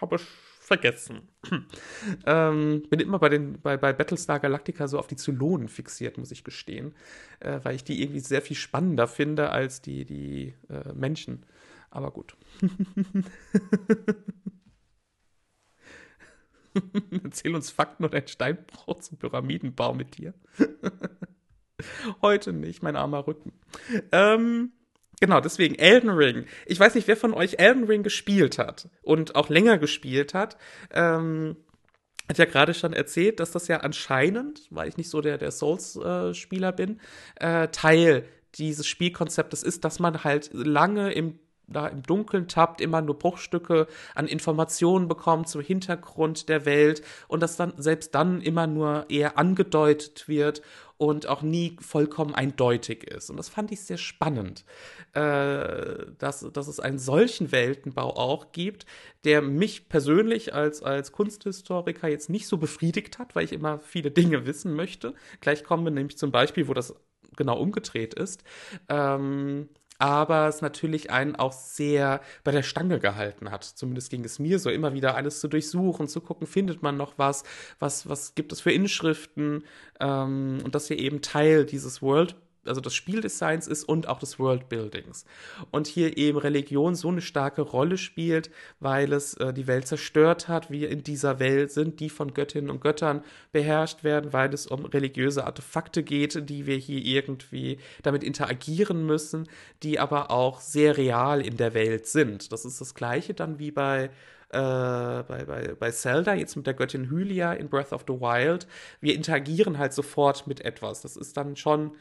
habe ich vergessen. ähm, bin immer bei, den, bei, bei Battlestar Galactica so auf die Zylonen fixiert, muss ich gestehen. Äh, weil ich die irgendwie sehr viel spannender finde als die, die äh, Menschen. Aber gut. Erzähl uns Fakten und ein Steinbruch zum Pyramidenbau mit dir. Heute nicht, mein armer Rücken. Ähm, genau, deswegen Elden Ring. Ich weiß nicht, wer von euch Elden Ring gespielt hat und auch länger gespielt hat. Ähm, hat ja gerade schon erzählt, dass das ja anscheinend, weil ich nicht so der, der Souls-Spieler äh, bin, äh, Teil dieses Spielkonzeptes ist, dass man halt lange im da im Dunkeln tappt, immer nur Bruchstücke an Informationen bekommt zum Hintergrund der Welt und das dann selbst dann immer nur eher angedeutet wird und auch nie vollkommen eindeutig ist. Und das fand ich sehr spannend, äh, dass, dass es einen solchen Weltenbau auch gibt, der mich persönlich als, als Kunsthistoriker jetzt nicht so befriedigt hat, weil ich immer viele Dinge wissen möchte. Gleich kommen wir nämlich zum Beispiel, wo das genau umgedreht ist. Ähm, aber es natürlich einen auch sehr bei der Stange gehalten hat. Zumindest ging es mir so, immer wieder alles zu durchsuchen, zu gucken, findet man noch was, was, was gibt es für Inschriften ähm, und dass wir eben Teil dieses World also des Spieldesigns ist und auch des Worldbuildings. Und hier eben Religion so eine starke Rolle spielt, weil es äh, die Welt zerstört hat, wir in dieser Welt sind, die von Göttinnen und Göttern beherrscht werden, weil es um religiöse Artefakte geht, die wir hier irgendwie damit interagieren müssen, die aber auch sehr real in der Welt sind. Das ist das gleiche dann wie bei äh, bei, bei, bei Zelda, jetzt mit der Göttin Hylia in Breath of the Wild. Wir interagieren halt sofort mit etwas. Das ist dann schon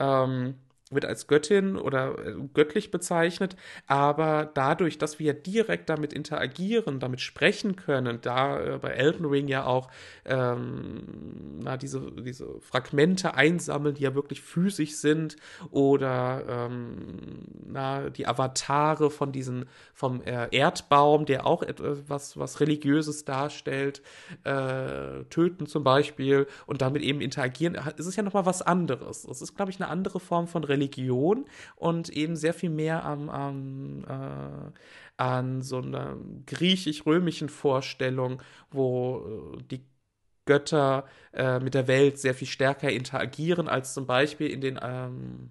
ähm, wird als Göttin oder äh, göttlich bezeichnet, aber dadurch, dass wir direkt damit interagieren, damit sprechen können, da äh, bei Elden Ring ja auch ähm, na, diese, diese Fragmente einsammeln, die ja wirklich physisch sind, oder ähm, na, die Avatare von diesen, vom äh, Erdbaum, der auch etwas was Religiöses darstellt, äh, töten zum Beispiel und damit eben interagieren, ist es ja nochmal was anderes. Das ist, glaube ich, eine andere Form von Religion Religion und eben sehr viel mehr am, am äh, an so einer griechisch-römischen Vorstellung, wo äh, die Götter äh, mit der Welt sehr viel stärker interagieren als zum Beispiel in den ähm,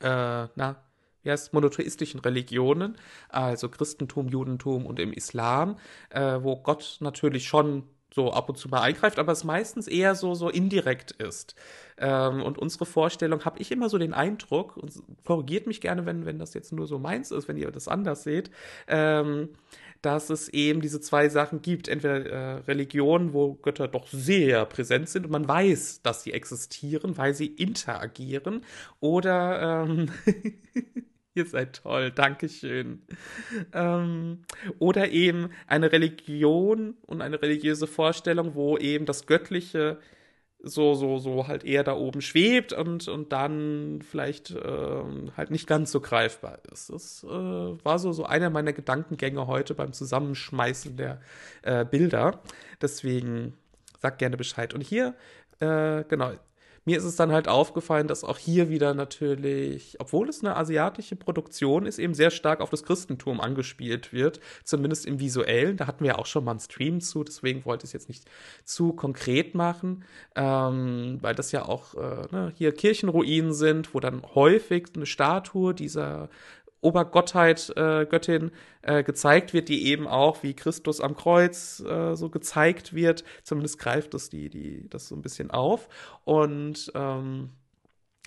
äh, na, wie heißt, monotheistischen Religionen, also Christentum, Judentum und im Islam, äh, wo Gott natürlich schon so ab und zu mal eingreift, aber es meistens eher so, so indirekt ist. Ähm, und unsere Vorstellung habe ich immer so den Eindruck, und korrigiert mich gerne, wenn, wenn das jetzt nur so meins ist, wenn ihr das anders seht, ähm, dass es eben diese zwei Sachen gibt. Entweder äh, Religionen, wo Götter doch sehr präsent sind und man weiß, dass sie existieren, weil sie interagieren, oder ähm, Ihr seid toll, Dankeschön. Ähm, oder eben eine Religion und eine religiöse Vorstellung, wo eben das Göttliche so, so, so halt eher da oben schwebt und, und dann vielleicht äh, halt nicht ganz so greifbar ist. Das äh, war so, so einer meiner Gedankengänge heute beim Zusammenschmeißen der äh, Bilder. Deswegen sagt gerne Bescheid. Und hier, äh, genau, mir ist es dann halt aufgefallen, dass auch hier wieder natürlich, obwohl es eine asiatische Produktion ist, eben sehr stark auf das Christentum angespielt wird, zumindest im visuellen. Da hatten wir auch schon mal einen Stream zu, deswegen wollte ich es jetzt nicht zu konkret machen, ähm, weil das ja auch äh, ne, hier Kirchenruinen sind, wo dann häufig eine Statue dieser Obergottheit, äh, Göttin äh, gezeigt wird, die eben auch wie Christus am Kreuz äh, so gezeigt wird. Zumindest greift das die, die, das so ein bisschen auf. Und ähm,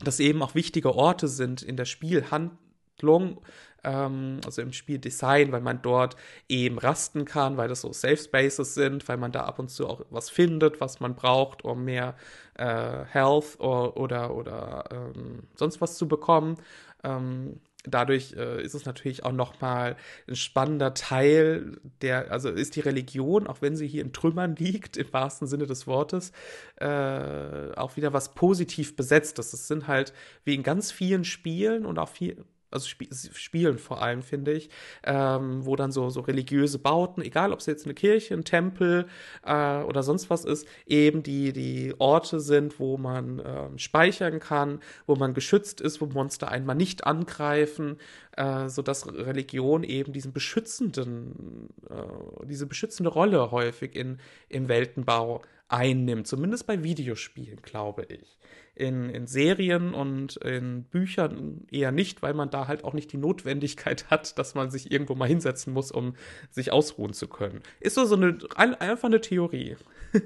dass eben auch wichtige Orte sind in der Spielhandlung, ähm, also im Spieldesign, weil man dort eben rasten kann, weil das so Safe Spaces sind, weil man da ab und zu auch was findet, was man braucht, um mehr äh, Health or, oder, oder ähm, sonst was zu bekommen. Ähm, dadurch äh, ist es natürlich auch nochmal ein spannender Teil der, also ist die Religion, auch wenn sie hier in Trümmern liegt, im wahrsten Sinne des Wortes, äh, auch wieder was positiv besetztes. Das sind halt wie in ganz vielen Spielen und auch viel, also Sp Spielen vor allem, finde ich, ähm, wo dann so, so religiöse Bauten, egal ob es jetzt eine Kirche, ein Tempel äh, oder sonst was ist, eben die, die Orte sind, wo man ähm, speichern kann, wo man geschützt ist, wo Monster einmal nicht angreifen, äh, sodass Religion eben diesen beschützenden, äh, diese beschützende Rolle häufig in, im Weltenbau einnimmt, zumindest bei Videospielen, glaube ich in, in Serien und in Büchern eher nicht, weil man da halt auch nicht die Notwendigkeit hat, dass man sich irgendwo mal hinsetzen muss, um sich ausruhen zu können. Ist so, so eine, einfach eine Theorie.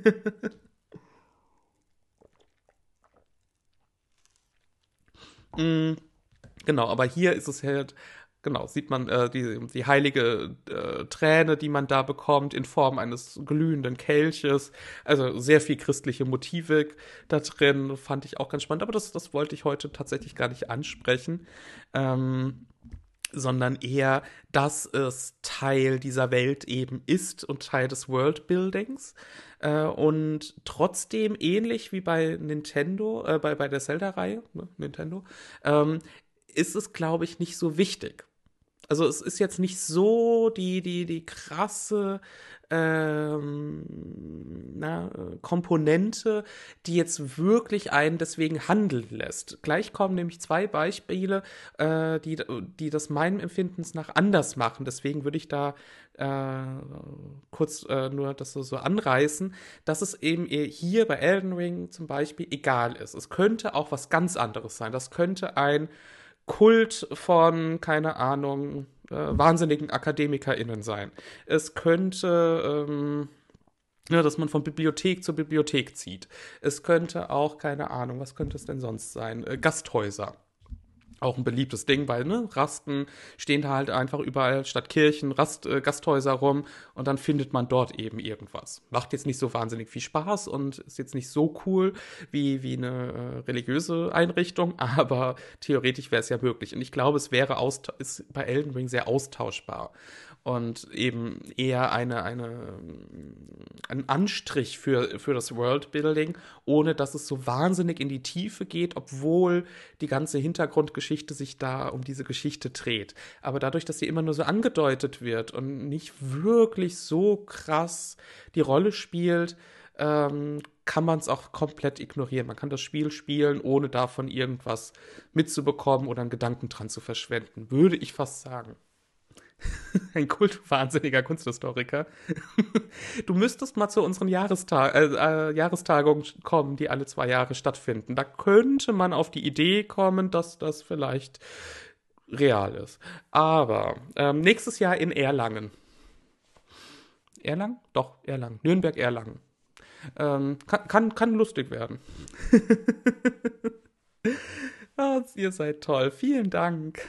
mm, genau, aber hier ist es halt genau, sieht man äh, die, die heilige äh, Träne, die man da bekommt, in Form eines glühenden Kelches. Also sehr viel christliche Motive da drin, fand ich auch ganz spannend. Aber das, das wollte ich heute tatsächlich gar nicht ansprechen. Ähm, sondern eher, dass es Teil dieser Welt eben ist und Teil des Worldbuildings. Äh, und trotzdem ähnlich wie bei Nintendo, äh, bei, bei der Zelda-Reihe, ne, Nintendo, ähm, ist es, glaube ich, nicht so wichtig. Also es ist jetzt nicht so die, die, die krasse ähm, na, Komponente, die jetzt wirklich einen deswegen handeln lässt. Gleich kommen nämlich zwei Beispiele, äh, die, die das meinem Empfindens nach anders machen. Deswegen würde ich da äh, kurz äh, nur das so, so anreißen, dass es eben hier bei Elden Ring zum Beispiel egal ist. Es könnte auch was ganz anderes sein. Das könnte ein Kult von, keine Ahnung, äh, wahnsinnigen AkademikerInnen sein. Es könnte, ähm, ja, dass man von Bibliothek zu Bibliothek zieht. Es könnte auch, keine Ahnung, was könnte es denn sonst sein? Äh, Gasthäuser auch ein beliebtes Ding, weil ne, Rasten stehen da halt einfach überall statt Kirchen, Rast, äh, Gasthäuser rum und dann findet man dort eben irgendwas. Macht jetzt nicht so wahnsinnig viel Spaß und ist jetzt nicht so cool wie, wie eine äh, religiöse Einrichtung, aber theoretisch wäre es ja möglich. Und ich glaube, es wäre ist bei Elden Ring sehr austauschbar und eben eher eine, eine, ein Anstrich für, für das Worldbuilding, ohne dass es so wahnsinnig in die Tiefe geht, obwohl die ganze Hintergrundgeschichte sich da um diese Geschichte dreht. Aber dadurch, dass sie immer nur so angedeutet wird und nicht wirklich so krass die Rolle spielt, ähm, kann man es auch komplett ignorieren. Man kann das Spiel spielen, ohne davon irgendwas mitzubekommen oder einen Gedanken dran zu verschwenden, würde ich fast sagen. Ein kultwahnsinniger Kunsthistoriker. Du müsstest mal zu unseren Jahrestag äh, äh, Jahrestagungen kommen, die alle zwei Jahre stattfinden. Da könnte man auf die Idee kommen, dass das vielleicht real ist. Aber ähm, nächstes Jahr in Erlangen. Erlangen? Doch, Erlangen. Nürnberg-Erlangen. Ähm, kann, kann, kann lustig werden. oh, ihr seid toll. Vielen Dank.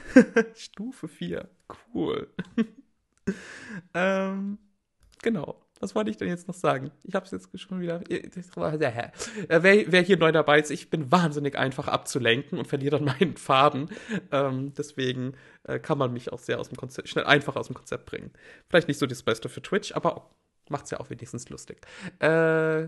Stufe 4. Cool. ähm, genau. Was wollte ich denn jetzt noch sagen? Ich habe es jetzt schon wieder. Äh, wer, wer, hier neu dabei ist, ich bin wahnsinnig einfach abzulenken und verliere dann meinen Faden. Ähm, deswegen äh, kann man mich auch sehr aus dem Konzept, schnell einfach aus dem Konzept bringen. Vielleicht nicht so das Beste für Twitch, aber macht es ja auch wenigstens lustig. Äh,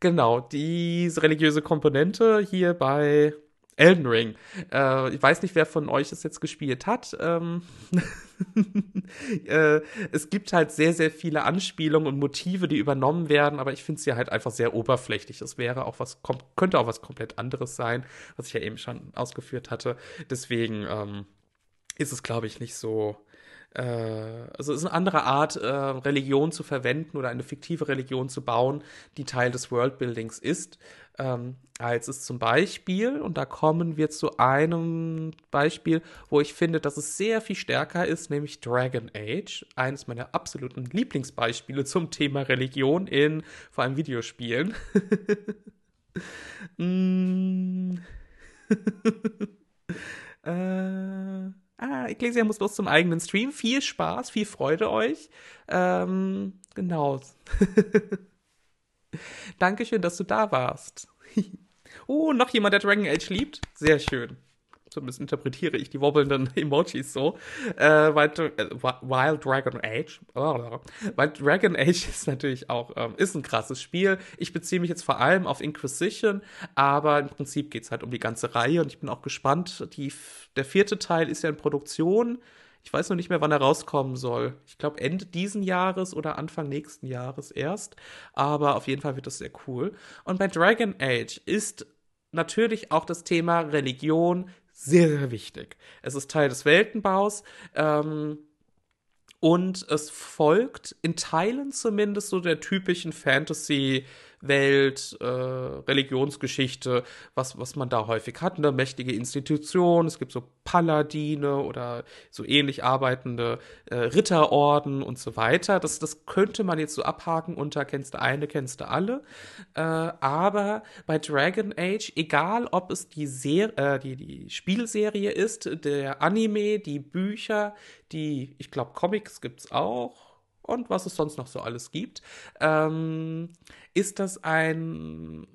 genau, diese religiöse Komponente hier bei Elden Ring. Äh, ich weiß nicht, wer von euch es jetzt gespielt hat. Ähm äh, es gibt halt sehr, sehr viele Anspielungen und Motive, die übernommen werden, aber ich finde sie halt einfach sehr oberflächlich. Es wäre auch was, könnte auch was komplett anderes sein, was ich ja eben schon ausgeführt hatte. Deswegen ähm, ist es, glaube ich, nicht so äh, also es ist eine andere Art, äh, Religion zu verwenden oder eine fiktive Religion zu bauen, die Teil des Worldbuildings ist, ähm, als es zum Beispiel, und da kommen wir zu einem Beispiel, wo ich finde, dass es sehr viel stärker ist, nämlich Dragon Age, eines meiner absoluten Lieblingsbeispiele zum Thema Religion in vor allem Videospielen. mm. äh Ah, Ecclesia muss los zum eigenen Stream. Viel Spaß, viel Freude euch. Ähm, genau. Dankeschön, dass du da warst. oh, noch jemand, der Dragon Age liebt? Sehr schön zumindest interpretiere ich die wobbelnden Emojis so, äh, weil, äh, Wild Dragon Age, weil Dragon Age ist natürlich auch, ähm, ist ein krasses Spiel. Ich beziehe mich jetzt vor allem auf Inquisition, aber im Prinzip geht es halt um die ganze Reihe und ich bin auch gespannt. Die, der vierte Teil ist ja in Produktion. Ich weiß noch nicht mehr, wann er rauskommen soll. Ich glaube Ende diesen Jahres oder Anfang nächsten Jahres erst. Aber auf jeden Fall wird das sehr cool. Und bei Dragon Age ist natürlich auch das Thema Religion, sehr, sehr wichtig. Es ist Teil des Weltenbaus. Ähm, und es folgt in Teilen zumindest so der typischen Fantasy- Welt, äh, Religionsgeschichte, was, was man da häufig hat. Eine mächtige Institution, es gibt so Paladine oder so ähnlich arbeitende äh, Ritterorden und so weiter. Das, das könnte man jetzt so abhaken unter kennst du eine, kennst du alle. Äh, aber bei Dragon Age, egal ob es die, Ser äh, die, die Spielserie ist, der Anime, die Bücher, die, ich glaube, Comics gibt es auch und was es sonst noch so alles gibt, ähm, ist das ein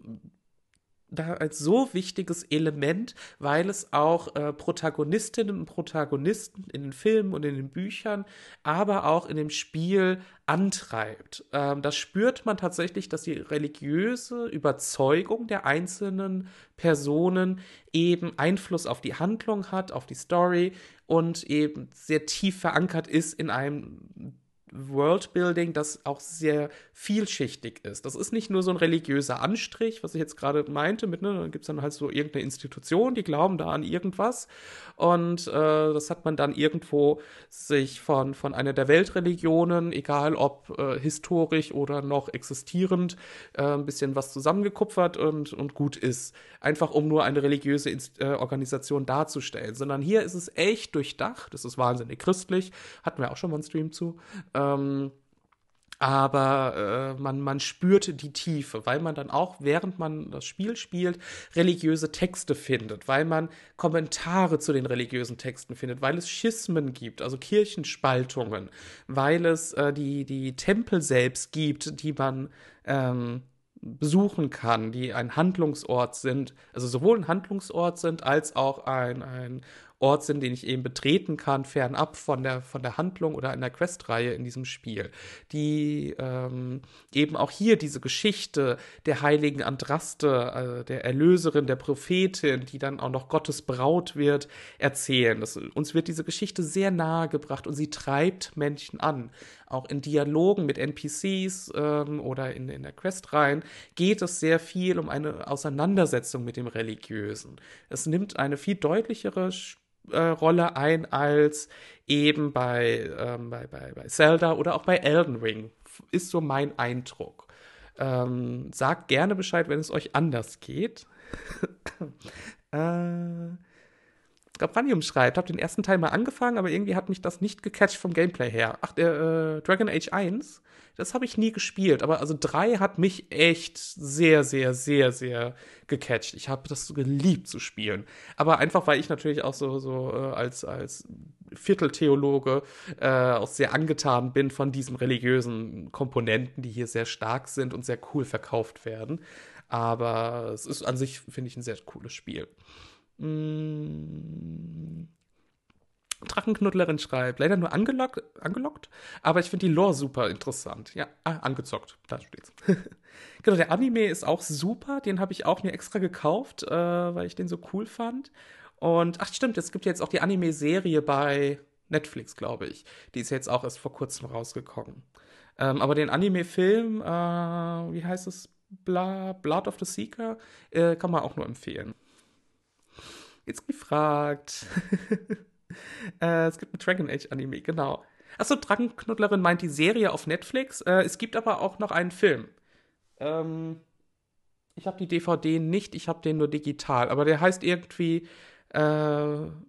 da so wichtiges Element, weil es auch äh, Protagonistinnen und Protagonisten in den Filmen und in den Büchern, aber auch in dem Spiel antreibt. Ähm, das spürt man tatsächlich, dass die religiöse Überzeugung der einzelnen Personen eben Einfluss auf die Handlung hat, auf die Story und eben sehr tief verankert ist in einem Worldbuilding, das auch sehr vielschichtig ist. Das ist nicht nur so ein religiöser Anstrich, was ich jetzt gerade meinte, mit, ne, dann gibt es dann halt so irgendeine Institution, die glauben da an irgendwas. Und äh, das hat man dann irgendwo sich von, von einer der Weltreligionen, egal ob äh, historisch oder noch existierend, äh, ein bisschen was zusammengekupfert und, und gut ist. Einfach um nur eine religiöse Inst äh, Organisation darzustellen. Sondern hier ist es echt durchdacht, es ist wahnsinnig christlich, hatten wir auch schon mal einen Stream zu. Ähm, aber äh, man, man spürt die Tiefe, weil man dann auch, während man das Spiel spielt, religiöse Texte findet, weil man Kommentare zu den religiösen Texten findet, weil es Schismen gibt, also Kirchenspaltungen, weil es äh, die, die Tempel selbst gibt, die man ähm, besuchen kann, die ein Handlungsort sind, also sowohl ein Handlungsort sind als auch ein, ein Ort sind, den ich eben betreten kann, fernab von der, von der Handlung oder einer Questreihe in diesem Spiel. Die ähm, eben auch hier diese Geschichte der heiligen Andraste, äh, der Erlöserin, der Prophetin, die dann auch noch Gottes Braut wird, erzählen. Das, uns wird diese Geschichte sehr nahe gebracht und sie treibt Menschen an. Auch in Dialogen mit NPCs ähm, oder in, in der Questreihen geht es sehr viel um eine Auseinandersetzung mit dem Religiösen. Es nimmt eine viel deutlichere Rolle ein als eben bei, ähm, bei, bei, bei Zelda oder auch bei Elden Ring, ist so mein Eindruck. Ähm, sagt gerne Bescheid, wenn es euch anders geht. äh, Gabranium schreibt, habe den ersten Teil mal angefangen, aber irgendwie hat mich das nicht gecatcht vom Gameplay her. Ach, der äh, Dragon Age 1, das habe ich nie gespielt, aber also 3 hat mich echt sehr, sehr, sehr, sehr gecatcht. Ich habe das so geliebt zu spielen. Aber einfach, weil ich natürlich auch so, so äh, als, als Vierteltheologe äh, auch sehr angetan bin von diesen religiösen Komponenten, die hier sehr stark sind und sehr cool verkauft werden. Aber es ist an sich, finde ich, ein sehr cooles Spiel. Mm. Drachenknuddlerin schreibt, leider nur angelockt, angelockt aber ich finde die Lore super interessant. Ja, ah, angezockt, da steht's. genau, der Anime ist auch super, den habe ich auch mir extra gekauft, äh, weil ich den so cool fand. Und ach stimmt, es gibt jetzt auch die Anime-Serie bei Netflix, glaube ich. Die ist jetzt auch erst vor kurzem rausgekommen. Ähm, aber den Anime-Film, äh, wie heißt es? Bla, Blood of the Seeker, äh, kann man auch nur empfehlen. Jetzt gefragt. äh, es gibt ein Dragon Age Anime, genau. Achso, Drachenknuddlerin meint die Serie auf Netflix. Äh, es gibt aber auch noch einen Film. Ähm, ich habe die DVD nicht, ich habe den nur digital. Aber der heißt irgendwie äh,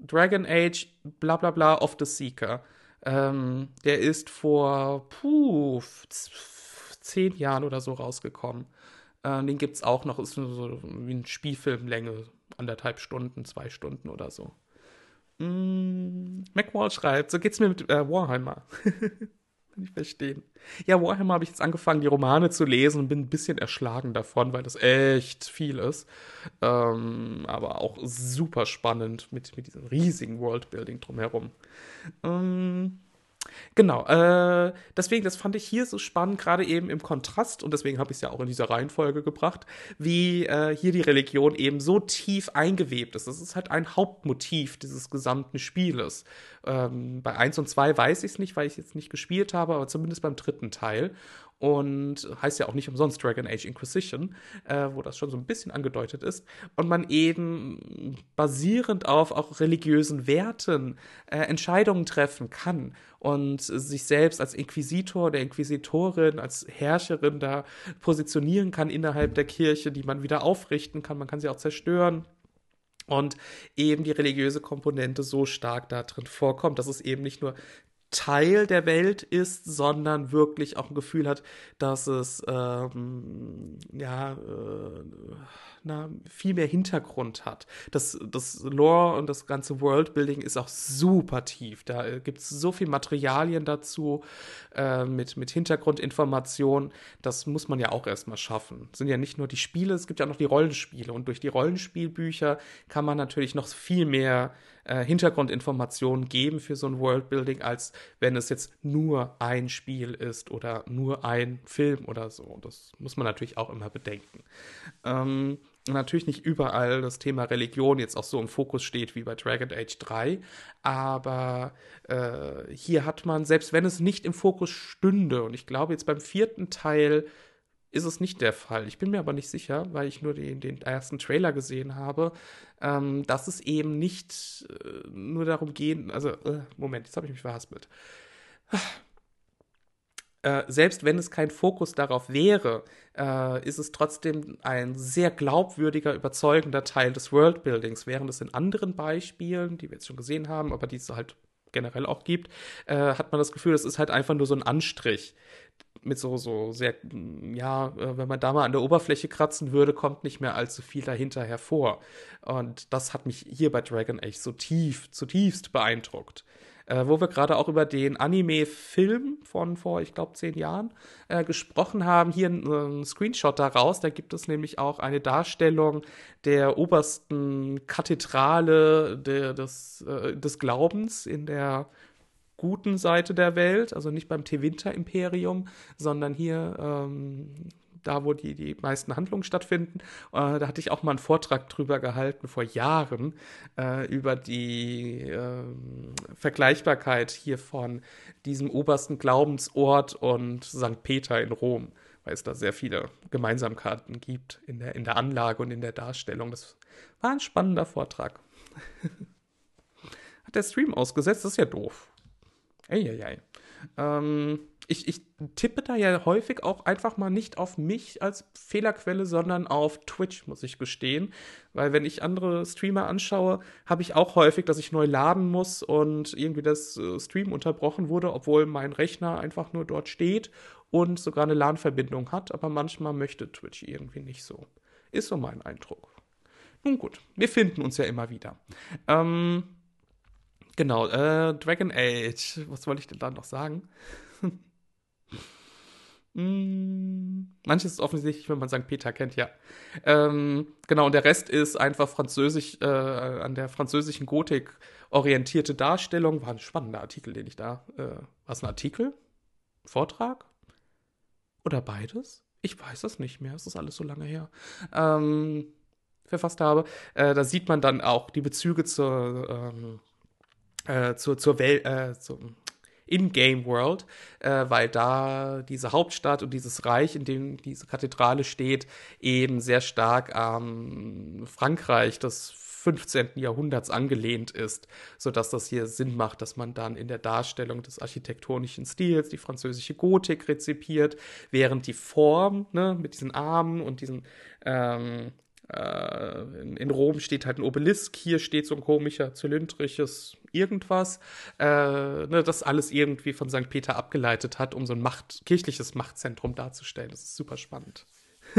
Dragon Age bla bla bla of the Seeker. Ähm, der ist vor puh, zehn Jahren oder so rausgekommen. Äh, den gibt es auch noch, ist so wie ein Spielfilmlänge, anderthalb Stunden, zwei Stunden oder so. Mm, McWall schreibt, so geht's mir mit äh, Warhammer. Kann ich verstehen. Ja, Warhammer habe ich jetzt angefangen, die Romane zu lesen und bin ein bisschen erschlagen davon, weil das echt viel ist. Ähm, aber auch super spannend mit, mit diesem riesigen Worldbuilding drumherum. Ähm, Genau, äh, deswegen, das fand ich hier so spannend, gerade eben im Kontrast, und deswegen habe ich es ja auch in dieser Reihenfolge gebracht, wie äh, hier die Religion eben so tief eingewebt ist. Das ist halt ein Hauptmotiv dieses gesamten Spieles. Ähm, bei 1 und 2 weiß ich es nicht, weil ich es jetzt nicht gespielt habe, aber zumindest beim dritten Teil und heißt ja auch nicht umsonst Dragon Age Inquisition, äh, wo das schon so ein bisschen angedeutet ist. Und man eben basierend auf auch religiösen Werten äh, Entscheidungen treffen kann und sich selbst als Inquisitor, der Inquisitorin, als Herrscherin da positionieren kann innerhalb der Kirche, die man wieder aufrichten kann. Man kann sie auch zerstören und eben die religiöse Komponente so stark da drin vorkommt, dass es eben nicht nur Teil der Welt ist, sondern wirklich auch ein Gefühl hat, dass es ähm, ja äh, na, viel mehr Hintergrund hat. Das, das Lore und das ganze Worldbuilding ist auch super tief. Da gibt es so viel Materialien dazu äh, mit, mit Hintergrundinformationen. Das muss man ja auch erstmal schaffen. Es sind ja nicht nur die Spiele, es gibt ja noch die Rollenspiele. Und durch die Rollenspielbücher kann man natürlich noch viel mehr äh, Hintergrundinformationen geben für so ein Worldbuilding, als wenn es jetzt nur ein Spiel ist oder nur ein Film oder so. Das muss man natürlich auch immer bedenken. Ähm, natürlich nicht überall das Thema Religion jetzt auch so im Fokus steht wie bei Dragon Age 3, aber äh, hier hat man, selbst wenn es nicht im Fokus stünde, und ich glaube jetzt beim vierten Teil ist es nicht der Fall. Ich bin mir aber nicht sicher, weil ich nur den, den ersten Trailer gesehen habe, ähm, dass es eben nicht äh, nur darum geht, also, äh, Moment, jetzt habe ich mich verhaspelt. Äh, selbst wenn es kein Fokus darauf wäre, äh, ist es trotzdem ein sehr glaubwürdiger, überzeugender Teil des Worldbuildings, während es in anderen Beispielen, die wir jetzt schon gesehen haben, aber die es halt generell auch gibt, äh, hat man das Gefühl, es ist halt einfach nur so ein Anstrich mit so, so sehr, ja, äh, wenn man da mal an der Oberfläche kratzen würde, kommt nicht mehr allzu viel dahinter hervor. Und das hat mich hier bei Dragon Age so tief, zutiefst beeindruckt. Äh, wo wir gerade auch über den Anime-Film von vor, ich glaube, zehn Jahren äh, gesprochen haben. Hier ein, ein, Screenshot daraus. Da gibt es nämlich auch eine Darstellung der obersten Kathedrale de, des, äh, des Glaubens in der guten Seite der Welt, also nicht beim Tevinter-Imperium, sondern hier ähm, da, wo die, die meisten Handlungen stattfinden. Äh, da hatte ich auch mal einen Vortrag drüber gehalten vor Jahren äh, über die äh, Vergleichbarkeit hier von diesem obersten Glaubensort und St. Peter in Rom, weil es da sehr viele Gemeinsamkeiten gibt in der, in der Anlage und in der Darstellung. Das war ein spannender Vortrag. Hat der Stream ausgesetzt? Das ist ja doof. Eieiei. Ähm, ich, ich tippe da ja häufig auch einfach mal nicht auf mich als Fehlerquelle, sondern auf Twitch, muss ich gestehen. Weil wenn ich andere Streamer anschaue, habe ich auch häufig, dass ich neu laden muss und irgendwie das äh, Stream unterbrochen wurde, obwohl mein Rechner einfach nur dort steht und sogar eine LAN-Verbindung hat. Aber manchmal möchte Twitch irgendwie nicht so. Ist so mein Eindruck. Nun gut, wir finden uns ja immer wieder. Ähm, Genau, äh, Dragon Age. Was wollte ich denn da noch sagen? Mm, manches ist offensichtlich, wenn man St. Peter kennt, ja. Ähm, genau, und der Rest ist einfach französisch, äh, an der französischen Gotik orientierte Darstellung. War ein spannender Artikel, den ich da. Äh, war es ein Artikel? Vortrag? Oder beides? Ich weiß es nicht mehr, es ist alles so lange her. Ähm, verfasst habe. Äh, da sieht man dann auch die Bezüge zur, ähm, äh, zur, zur Welt, äh, zum in-Game World, äh, weil da diese Hauptstadt und dieses Reich, in dem diese Kathedrale steht, eben sehr stark am ähm, Frankreich des 15. Jahrhunderts angelehnt ist, sodass das hier Sinn macht, dass man dann in der Darstellung des architektonischen Stils die französische Gotik rezipiert, während die Form ne, mit diesen Armen und diesen ähm, äh, in, in, Rom steht halt ein Obelisk, hier steht so ein komischer, zylindrisches irgendwas, äh, ne, das alles irgendwie von St. Peter abgeleitet hat, um so ein Macht, kirchliches Machtzentrum darzustellen. Das ist super spannend.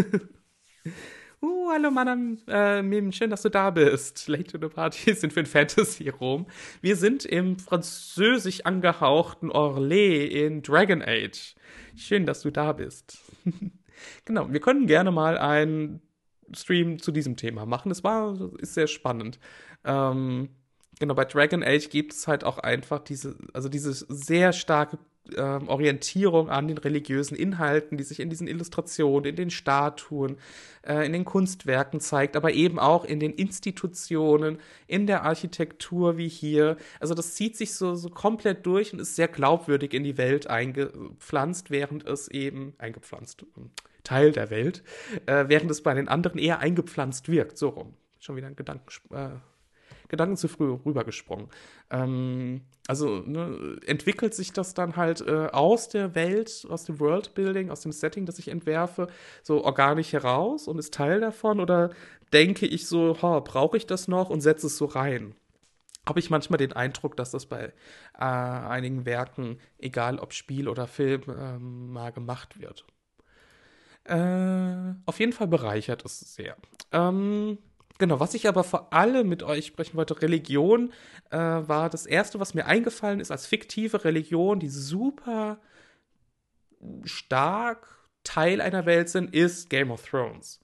uh, hallo Madame äh, Mim, schön, dass du da bist. Late to the Party sind für ein Fantasy-Rom. Wir sind im französisch angehauchten Orlais in Dragon Age. Schön, dass du da bist. genau, wir können gerne mal ein Stream zu diesem Thema machen. Das war, ist sehr spannend. Ähm, genau, bei Dragon Age gibt es halt auch einfach diese, also diese sehr starke ähm, Orientierung an den religiösen Inhalten, die sich in diesen Illustrationen, in den Statuen, äh, in den Kunstwerken zeigt, aber eben auch in den Institutionen, in der Architektur wie hier. Also das zieht sich so, so komplett durch und ist sehr glaubwürdig in die Welt eingepflanzt, während es eben eingepflanzt. Teil der Welt, äh, während es bei den anderen eher eingepflanzt wirkt. So rum. Schon wieder ein Gedanken, äh, Gedanken zu früh rübergesprungen. Ähm, also ne, entwickelt sich das dann halt äh, aus der Welt, aus dem Worldbuilding, aus dem Setting, das ich entwerfe, so organisch heraus und ist Teil davon? Oder denke ich so, brauche ich das noch und setze es so rein? habe ich manchmal den Eindruck, dass das bei äh, einigen Werken, egal ob Spiel oder Film, äh, mal gemacht wird. Äh, auf jeden Fall bereichert es sehr. Ähm, genau, was ich aber vor allem mit euch sprechen wollte, Religion, äh, war das erste, was mir eingefallen ist als fiktive Religion, die super stark Teil einer Welt sind, ist Game of Thrones.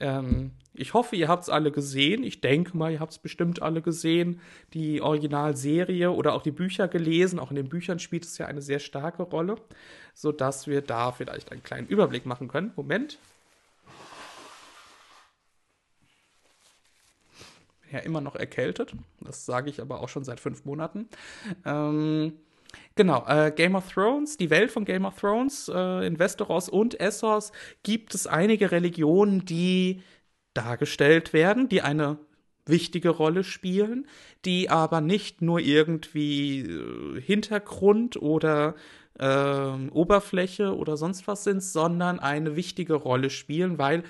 Ähm, ich hoffe, ihr habt es alle gesehen. Ich denke mal, ihr habt es bestimmt alle gesehen. Die Originalserie oder auch die Bücher gelesen. Auch in den Büchern spielt es ja eine sehr starke Rolle, sodass wir da vielleicht einen kleinen Überblick machen können. Moment. Ja, immer noch erkältet. Das sage ich aber auch schon seit fünf Monaten. Ähm, Genau, äh, Game of Thrones, die Welt von Game of Thrones, äh, in Westeros und Essos gibt es einige Religionen, die dargestellt werden, die eine wichtige Rolle spielen, die aber nicht nur irgendwie äh, Hintergrund oder äh, Oberfläche oder sonst was sind, sondern eine wichtige Rolle spielen, weil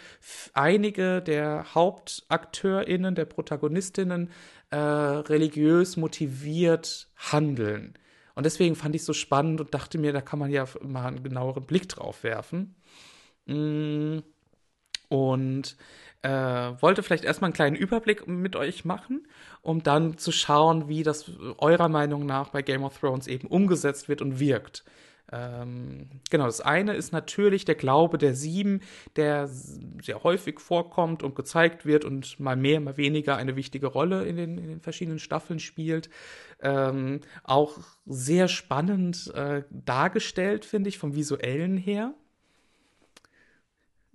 einige der HauptakteurInnen, der ProtagonistInnen äh, religiös motiviert handeln. Und deswegen fand ich es so spannend und dachte mir, da kann man ja mal einen genaueren Blick drauf werfen. Mm. Und äh, wollte vielleicht erstmal einen kleinen Überblick mit euch machen, um dann zu schauen, wie das eurer Meinung nach bei Game of Thrones eben umgesetzt wird und wirkt. Ähm, genau, das eine ist natürlich der Glaube der Sieben, der sehr häufig vorkommt und gezeigt wird und mal mehr, mal weniger eine wichtige Rolle in den, in den verschiedenen Staffeln spielt. Ähm, auch sehr spannend äh, dargestellt, finde ich, vom visuellen her.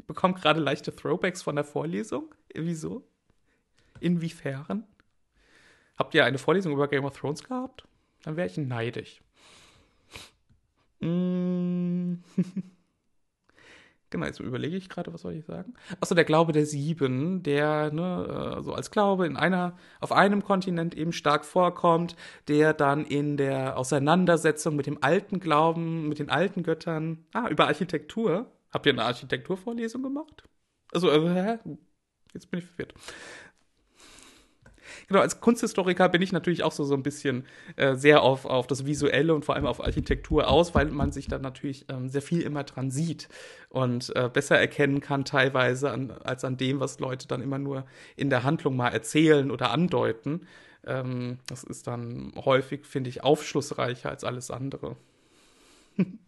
Bekomme gerade leichte Throwbacks von der Vorlesung. Wieso? Inwiefern? Habt ihr eine Vorlesung über Game of Thrones gehabt? Dann wäre ich neidisch. Mm. genau, jetzt überlege ich gerade, was soll ich sagen? Achso, der Glaube der Sieben, der ne, äh, so als Glaube in einer, auf einem Kontinent eben stark vorkommt, der dann in der Auseinandersetzung mit dem alten Glauben, mit den alten Göttern, ah, über Architektur. Habt ihr eine Architekturvorlesung gemacht? Also, äh, jetzt bin ich verwirrt genau, als Kunsthistoriker bin ich natürlich auch so, so ein bisschen äh, sehr auf, auf das Visuelle und vor allem auf Architektur aus, weil man sich dann natürlich ähm, sehr viel immer dran sieht und äh, besser erkennen kann teilweise an, als an dem, was Leute dann immer nur in der Handlung mal erzählen oder andeuten. Ähm, das ist dann häufig, finde ich, aufschlussreicher als alles andere.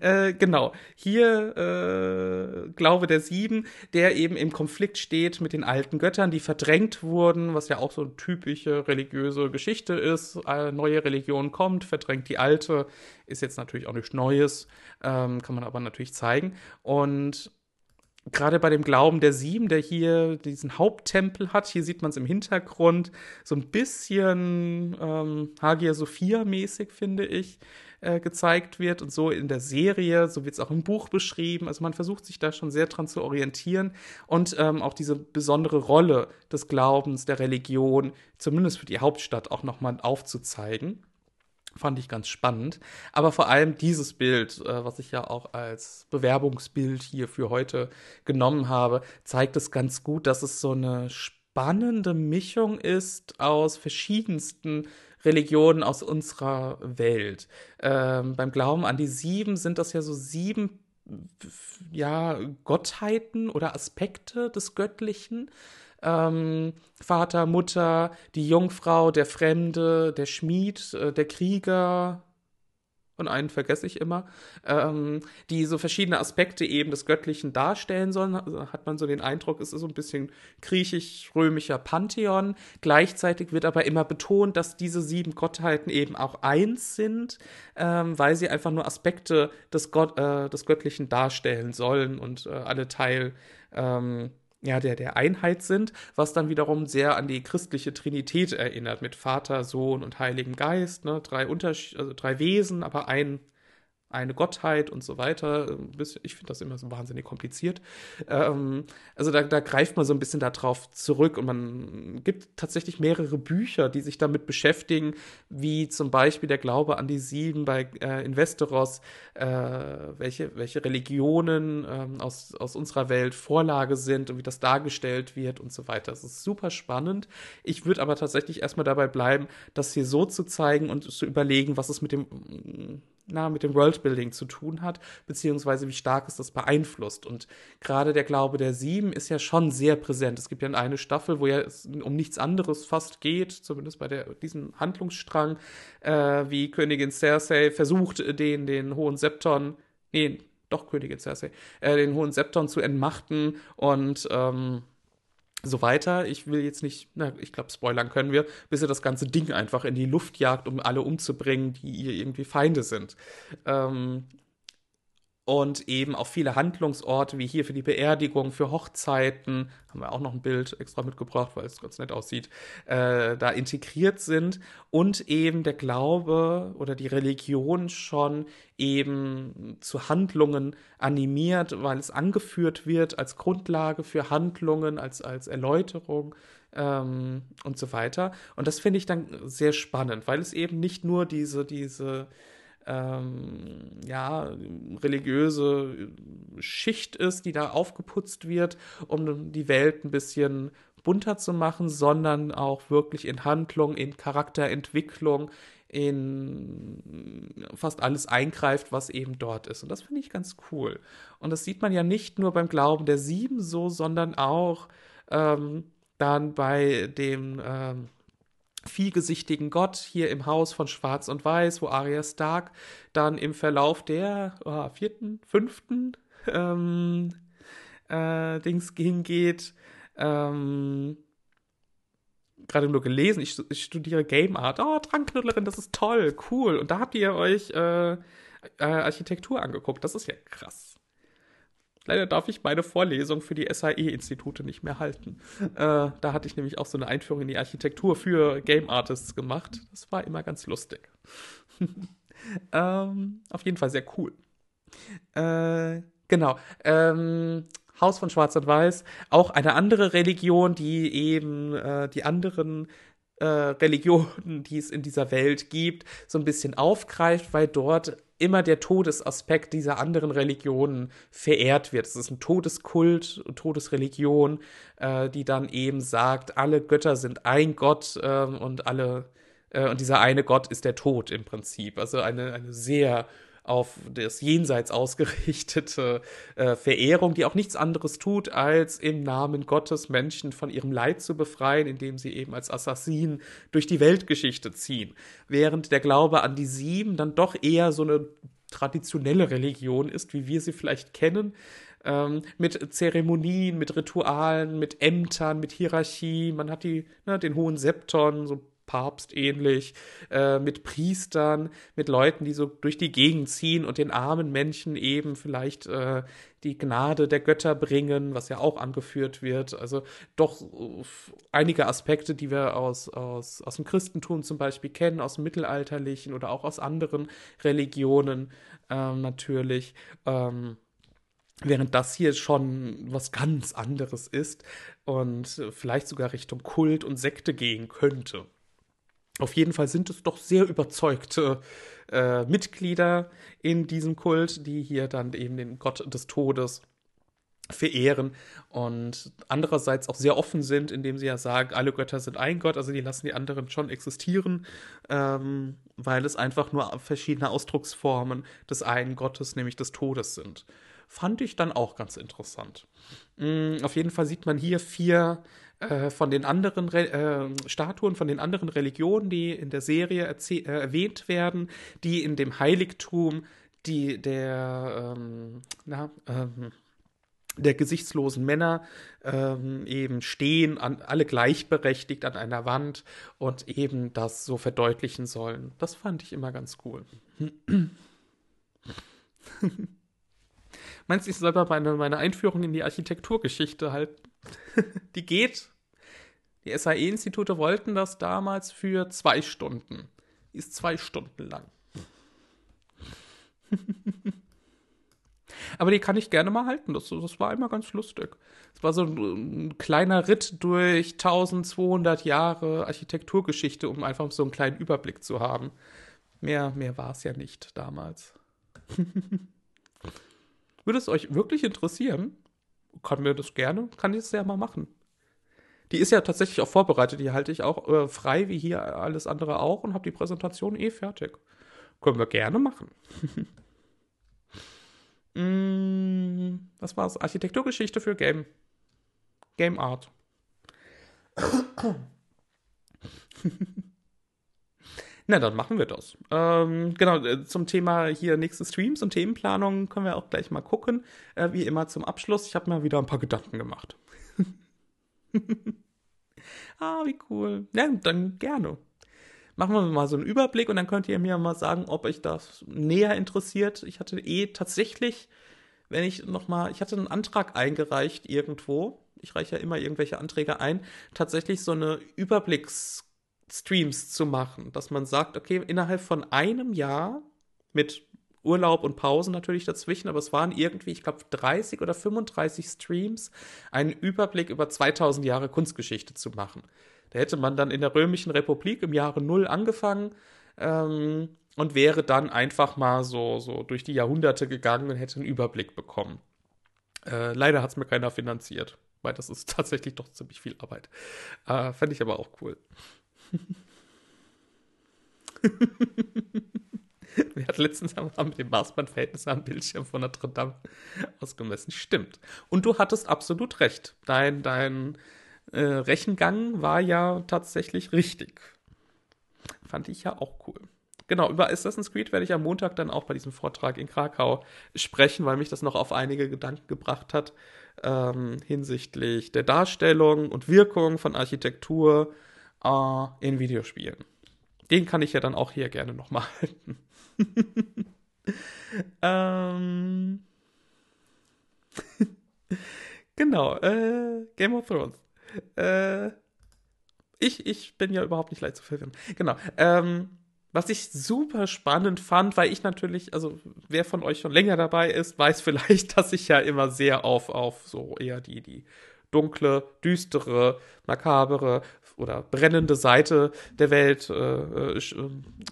Äh, genau. Hier äh, Glaube der Sieben, der eben im Konflikt steht mit den alten Göttern, die verdrängt wurden, was ja auch so eine typische religiöse Geschichte ist. Eine neue Religion kommt, verdrängt die alte, ist jetzt natürlich auch nichts Neues, ähm, kann man aber natürlich zeigen. Und gerade bei dem Glauben der Sieben, der hier diesen Haupttempel hat, hier sieht man es im Hintergrund, so ein bisschen ähm, Hagia Sophia mäßig, finde ich, äh, gezeigt wird und so in der Serie, so wird es auch im Buch beschrieben. Also man versucht sich da schon sehr dran zu orientieren und ähm, auch diese besondere Rolle des Glaubens, der Religion, zumindest für die Hauptstadt auch nochmal aufzuzeigen. Fand ich ganz spannend. Aber vor allem dieses Bild, äh, was ich ja auch als Bewerbungsbild hier für heute genommen habe, zeigt es ganz gut, dass es so eine spannende Mischung ist aus verschiedensten Religionen aus unserer Welt. Ähm, beim Glauben an die sieben sind das ja so sieben ja, Gottheiten oder Aspekte des Göttlichen ähm, Vater, Mutter, die Jungfrau, der Fremde, der Schmied, äh, der Krieger, und einen vergesse ich immer, ähm, die so verschiedene Aspekte eben des Göttlichen darstellen sollen. Also hat man so den Eindruck, es ist so ein bisschen griechisch-römischer Pantheon. Gleichzeitig wird aber immer betont, dass diese sieben Gottheiten eben auch eins sind, ähm, weil sie einfach nur Aspekte des, Gott, äh, des Göttlichen darstellen sollen und äh, alle Teil ähm, ja, der, der Einheit sind, was dann wiederum sehr an die christliche Trinität erinnert, mit Vater, Sohn und Heiligem Geist, ne? drei, Unterschied also drei Wesen, aber ein eine Gottheit und so weiter. Ich finde das immer so wahnsinnig kompliziert. Ähm, also da, da, greift man so ein bisschen darauf zurück und man gibt tatsächlich mehrere Bücher, die sich damit beschäftigen, wie zum Beispiel der Glaube an die Sieben bei äh, Investeros, äh, welche, welche Religionen äh, aus, aus unserer Welt Vorlage sind und wie das dargestellt wird und so weiter. Das ist super spannend. Ich würde aber tatsächlich erstmal dabei bleiben, das hier so zu zeigen und zu überlegen, was es mit dem na, mit dem Worldbuilding zu tun hat, beziehungsweise wie stark es das beeinflusst. Und gerade der Glaube der Sieben ist ja schon sehr präsent. Es gibt ja eine Staffel, wo ja es um nichts anderes fast geht, zumindest bei der, diesem Handlungsstrang, äh, wie Königin Cersei versucht, den, den hohen Septon, nee, doch Königin Cersei, äh, den hohen Septon zu entmachten und ähm, so weiter. Ich will jetzt nicht, na, ich glaube, spoilern können wir, bis er das ganze Ding einfach in die Luft jagt, um alle umzubringen, die ihr irgendwie Feinde sind. Ähm, und eben auch viele Handlungsorte, wie hier für die Beerdigung, für Hochzeiten, haben wir auch noch ein Bild extra mitgebracht, weil es ganz nett aussieht, äh, da integriert sind und eben der Glaube oder die Religion schon eben zu Handlungen animiert, weil es angeführt wird als Grundlage für Handlungen, als, als Erläuterung ähm, und so weiter. Und das finde ich dann sehr spannend, weil es eben nicht nur diese, diese ähm, ja, religiöse Schicht ist, die da aufgeputzt wird, um die Welt ein bisschen bunter zu machen, sondern auch wirklich in Handlung, in Charakterentwicklung, in fast alles eingreift, was eben dort ist. Und das finde ich ganz cool. Und das sieht man ja nicht nur beim Glauben der Sieben so, sondern auch ähm, dann bei dem ähm, vielgesichtigen Gott hier im Haus von Schwarz und Weiß, wo Arya Stark dann im Verlauf der oh, vierten, fünften ähm, äh, Dings hingeht. Ähm, gerade nur gelesen, ich, ich, studiere Game Art. Oh, Drangknüttlerin, das ist toll, cool. Und da habt ihr euch äh, äh, Architektur angeguckt. Das ist ja krass. Leider darf ich meine Vorlesung für die SAE-Institute nicht mehr halten. Äh, da hatte ich nämlich auch so eine Einführung in die Architektur für Game Artists gemacht. Das war immer ganz lustig. ähm, auf jeden Fall sehr cool. Äh, genau. Ähm, Haus von Schwarz und Weiß, auch eine andere Religion, die eben äh, die anderen äh, Religionen, die es in dieser Welt gibt, so ein bisschen aufgreift, weil dort immer der Todesaspekt dieser anderen Religionen verehrt wird. Es ist ein Todeskult, Todesreligion, äh, die dann eben sagt, alle Götter sind ein Gott äh, und alle äh, und dieser eine Gott ist der Tod im Prinzip. Also eine, eine sehr auf das Jenseits ausgerichtete äh, Verehrung, die auch nichts anderes tut, als im Namen Gottes Menschen von ihrem Leid zu befreien, indem sie eben als Assassinen durch die Weltgeschichte ziehen. Während der Glaube an die Sieben dann doch eher so eine traditionelle Religion ist, wie wir sie vielleicht kennen, ähm, mit Zeremonien, mit Ritualen, mit Ämtern, mit Hierarchie. Man hat die, ne, den hohen Septon, so papstähnlich, äh, mit Priestern, mit Leuten, die so durch die Gegend ziehen und den armen Menschen eben vielleicht äh, die Gnade der Götter bringen, was ja auch angeführt wird. Also doch einige Aspekte, die wir aus, aus, aus dem Christentum zum Beispiel kennen, aus dem Mittelalterlichen oder auch aus anderen Religionen ähm, natürlich. Ähm, Während das hier schon was ganz anderes ist und vielleicht sogar Richtung Kult und Sekte gehen könnte. Auf jeden Fall sind es doch sehr überzeugte äh, Mitglieder in diesem Kult, die hier dann eben den Gott des Todes verehren und andererseits auch sehr offen sind, indem sie ja sagen, alle Götter sind ein Gott, also die lassen die anderen schon existieren, ähm, weil es einfach nur verschiedene Ausdrucksformen des einen Gottes, nämlich des Todes sind. Fand ich dann auch ganz interessant. Mhm, auf jeden Fall sieht man hier vier äh, von den anderen Re äh, Statuen von den anderen Religionen, die in der Serie äh, erwähnt werden, die in dem Heiligtum die der ähm, na, ähm, der gesichtslosen Männer ähm, eben stehen, an, alle gleichberechtigt an einer Wand und eben das so verdeutlichen sollen. Das fand ich immer ganz cool. Meinst du, ich soll mal meine, meine Einführung in die Architekturgeschichte halten? die geht. Die SAE-Institute wollten das damals für zwei Stunden. Ist zwei Stunden lang. Aber die kann ich gerne mal halten. Das, das war immer ganz lustig. Es war so ein, ein, kleiner Ritt durch 1200 Jahre Architekturgeschichte, um einfach so einen kleinen Überblick zu haben. Mehr, mehr war es ja nicht damals. Würde es euch wirklich interessieren? Kann mir das gerne, kann ich es ja mal machen. Die ist ja tatsächlich auch vorbereitet, die halte ich auch äh, frei, wie hier alles andere auch, und habe die Präsentation eh fertig. Können wir gerne machen. mm, was war's? Architekturgeschichte für Game. Game Art. Na, dann machen wir das. Ähm, genau, äh, zum Thema hier nächste Streams und Themenplanung können wir auch gleich mal gucken. Äh, wie immer zum Abschluss. Ich habe mir wieder ein paar Gedanken gemacht. ah, wie cool. Ja, dann gerne. Machen wir mal so einen Überblick und dann könnt ihr mir mal sagen, ob euch das näher interessiert. Ich hatte eh tatsächlich, wenn ich noch mal, ich hatte einen Antrag eingereicht irgendwo. Ich reiche ja immer irgendwelche Anträge ein. Tatsächlich so eine Überblicks Streams zu machen, dass man sagt, okay, innerhalb von einem Jahr mit Urlaub und Pausen natürlich dazwischen, aber es waren irgendwie, ich glaube, 30 oder 35 Streams, einen Überblick über 2000 Jahre Kunstgeschichte zu machen. Da hätte man dann in der Römischen Republik im Jahre Null angefangen ähm, und wäre dann einfach mal so, so durch die Jahrhunderte gegangen und hätte einen Überblick bekommen. Äh, leider hat es mir keiner finanziert, weil das ist tatsächlich doch ziemlich viel Arbeit. Äh, Fände ich aber auch cool. Wer hat letztens einmal mit dem Maßbandverhältnis am Bildschirm von Notre Dame ausgemessen? Stimmt. Und du hattest absolut recht. Dein, dein äh, Rechengang war ja tatsächlich richtig. Fand ich ja auch cool. Genau, über Assassin's Creed werde ich am Montag dann auch bei diesem Vortrag in Krakau sprechen, weil mich das noch auf einige Gedanken gebracht hat ähm, hinsichtlich der Darstellung und Wirkung von Architektur äh, in Videospielen. Den kann ich ja dann auch hier gerne nochmal halten. ähm. genau, äh, Game of Thrones. Äh, ich, ich bin ja überhaupt nicht leicht zu verwirren. Genau. Ähm, was ich super spannend fand, weil ich natürlich, also wer von euch schon länger dabei ist, weiß vielleicht, dass ich ja immer sehr auf, auf so eher die, die dunkle, düstere, makabere oder brennende Seite der Welt äh, äh, äh,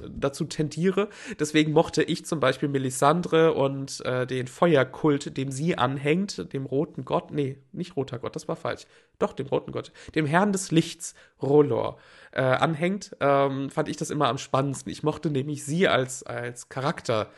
dazu tendiere. Deswegen mochte ich zum Beispiel Melisandre und äh, den Feuerkult, dem sie anhängt, dem roten Gott, nee, nicht roter Gott, das war falsch, doch dem roten Gott, dem Herrn des Lichts, Rolor, äh, anhängt, ähm, fand ich das immer am spannendsten. Ich mochte nämlich sie als, als Charakter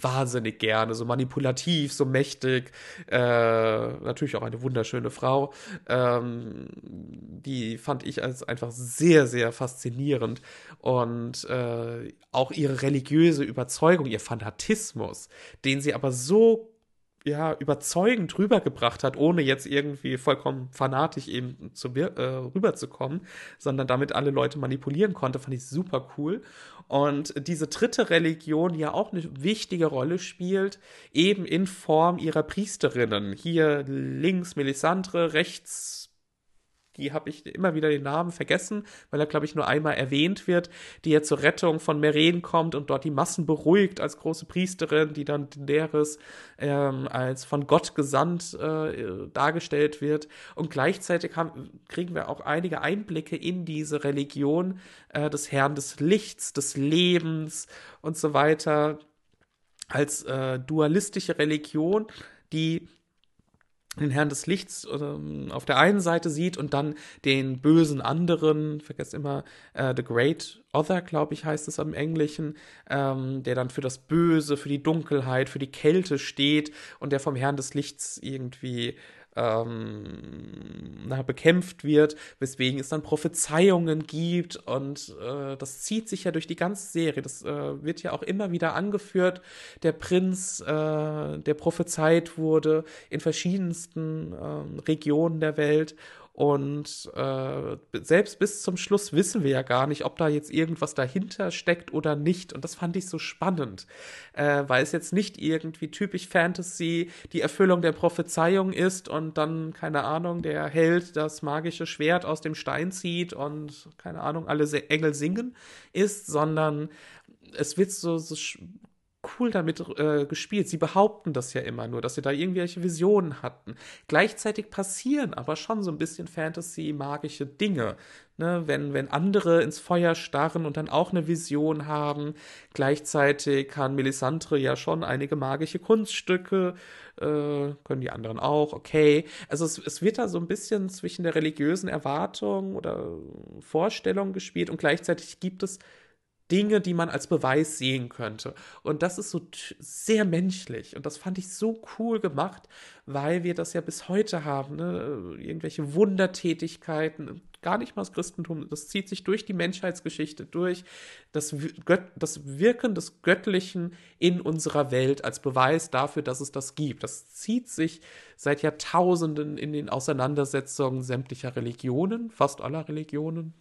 wahnsinnig gerne, so manipulativ, so mächtig. Äh, natürlich auch eine wunderschöne Frau. Ähm, die fand ich als einfach sehr, sehr faszinierend. Und äh, auch ihre religiöse Überzeugung, ihr Fanatismus, den sie aber so ja, überzeugend rübergebracht hat, ohne jetzt irgendwie vollkommen fanatisch eben zu, äh, rüberzukommen, sondern damit alle Leute manipulieren konnte, fand ich super cool. Und diese dritte Religion ja auch eine wichtige Rolle spielt, eben in Form ihrer Priesterinnen. Hier links Melisandre, rechts die habe ich immer wieder den Namen vergessen, weil er, glaube ich, nur einmal erwähnt wird, die ja zur Rettung von Meren kommt und dort die Massen beruhigt als große Priesterin, die dann Daenerys ähm, als von Gott gesandt äh, dargestellt wird. Und gleichzeitig haben, kriegen wir auch einige Einblicke in diese Religion äh, des Herrn des Lichts, des Lebens und so weiter als äh, dualistische Religion, die den Herrn des Lichts ähm, auf der einen Seite sieht und dann den bösen anderen, vergesst immer, äh, The Great Other, glaube ich, heißt es im Englischen, ähm, der dann für das Böse, für die Dunkelheit, für die Kälte steht und der vom Herrn des Lichts irgendwie ähm, na, bekämpft wird, weswegen es dann Prophezeiungen gibt und äh, das zieht sich ja durch die ganze Serie. Das äh, wird ja auch immer wieder angeführt. Der Prinz, äh, der prophezeit wurde in verschiedensten ähm, Regionen der Welt und äh, selbst bis zum Schluss wissen wir ja gar nicht, ob da jetzt irgendwas dahinter steckt oder nicht. Und das fand ich so spannend, äh, weil es jetzt nicht irgendwie typisch Fantasy die Erfüllung der Prophezeiung ist und dann, keine Ahnung, der Held das magische Schwert aus dem Stein zieht und, keine Ahnung, alle Engel singen ist, sondern es wird so, so cool damit äh, gespielt. Sie behaupten das ja immer nur, dass sie da irgendwelche Visionen hatten. Gleichzeitig passieren aber schon so ein bisschen Fantasy-magische Dinge. Ne? Wenn, wenn andere ins Feuer starren und dann auch eine Vision haben. Gleichzeitig kann Melisandre ja schon einige magische Kunststücke, äh, können die anderen auch, okay. Also es, es wird da so ein bisschen zwischen der religiösen Erwartung oder Vorstellung gespielt und gleichzeitig gibt es Dinge, die man als Beweis sehen könnte. Und das ist so sehr menschlich. Und das fand ich so cool gemacht, weil wir das ja bis heute haben. Ne? Irgendwelche Wundertätigkeiten, gar nicht mal das Christentum, das zieht sich durch die Menschheitsgeschichte durch. Das, Gött das Wirken des Göttlichen in unserer Welt als Beweis dafür, dass es das gibt. Das zieht sich seit Jahrtausenden in den Auseinandersetzungen sämtlicher Religionen, fast aller Religionen.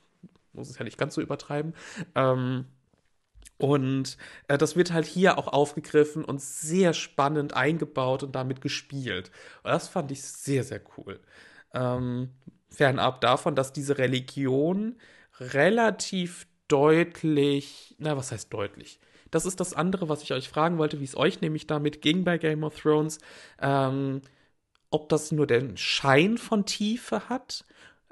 Muss es ja nicht ganz so übertreiben. Ähm, und äh, das wird halt hier auch aufgegriffen und sehr spannend eingebaut und damit gespielt. Und das fand ich sehr, sehr cool. Ähm, fernab davon, dass diese Religion relativ deutlich, na, was heißt deutlich? Das ist das andere, was ich euch fragen wollte, wie es euch nämlich damit ging bei Game of Thrones. Ähm, ob das nur den Schein von Tiefe hat,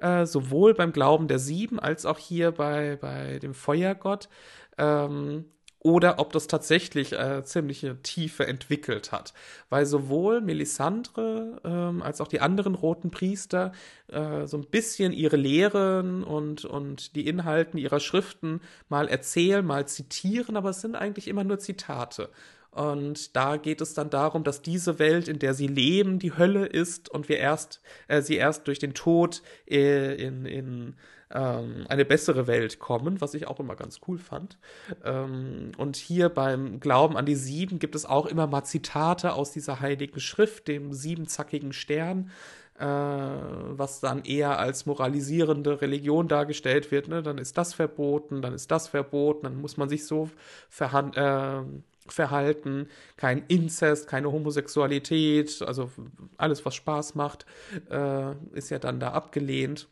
äh, sowohl beim Glauben der Sieben als auch hier bei, bei dem Feuergott ähm, oder ob das tatsächlich äh, ziemliche Tiefe entwickelt hat. Weil sowohl Melisandre ähm, als auch die anderen roten Priester äh, so ein bisschen ihre Lehren und, und die Inhalten ihrer Schriften mal erzählen, mal zitieren, aber es sind eigentlich immer nur Zitate. Und da geht es dann darum, dass diese Welt, in der sie leben, die Hölle ist und wir erst, äh, sie erst durch den Tod äh, in, in ähm, eine bessere Welt kommen, was ich auch immer ganz cool fand. Ähm, und hier beim Glauben an die Sieben gibt es auch immer mal Zitate aus dieser heiligen Schrift, dem siebenzackigen Stern, äh, was dann eher als moralisierende Religion dargestellt wird. Ne? Dann ist das verboten, dann ist das verboten, dann muss man sich so verhandeln. Äh, Verhalten, kein Inzest, keine Homosexualität, also alles, was Spaß macht, äh, ist ja dann da abgelehnt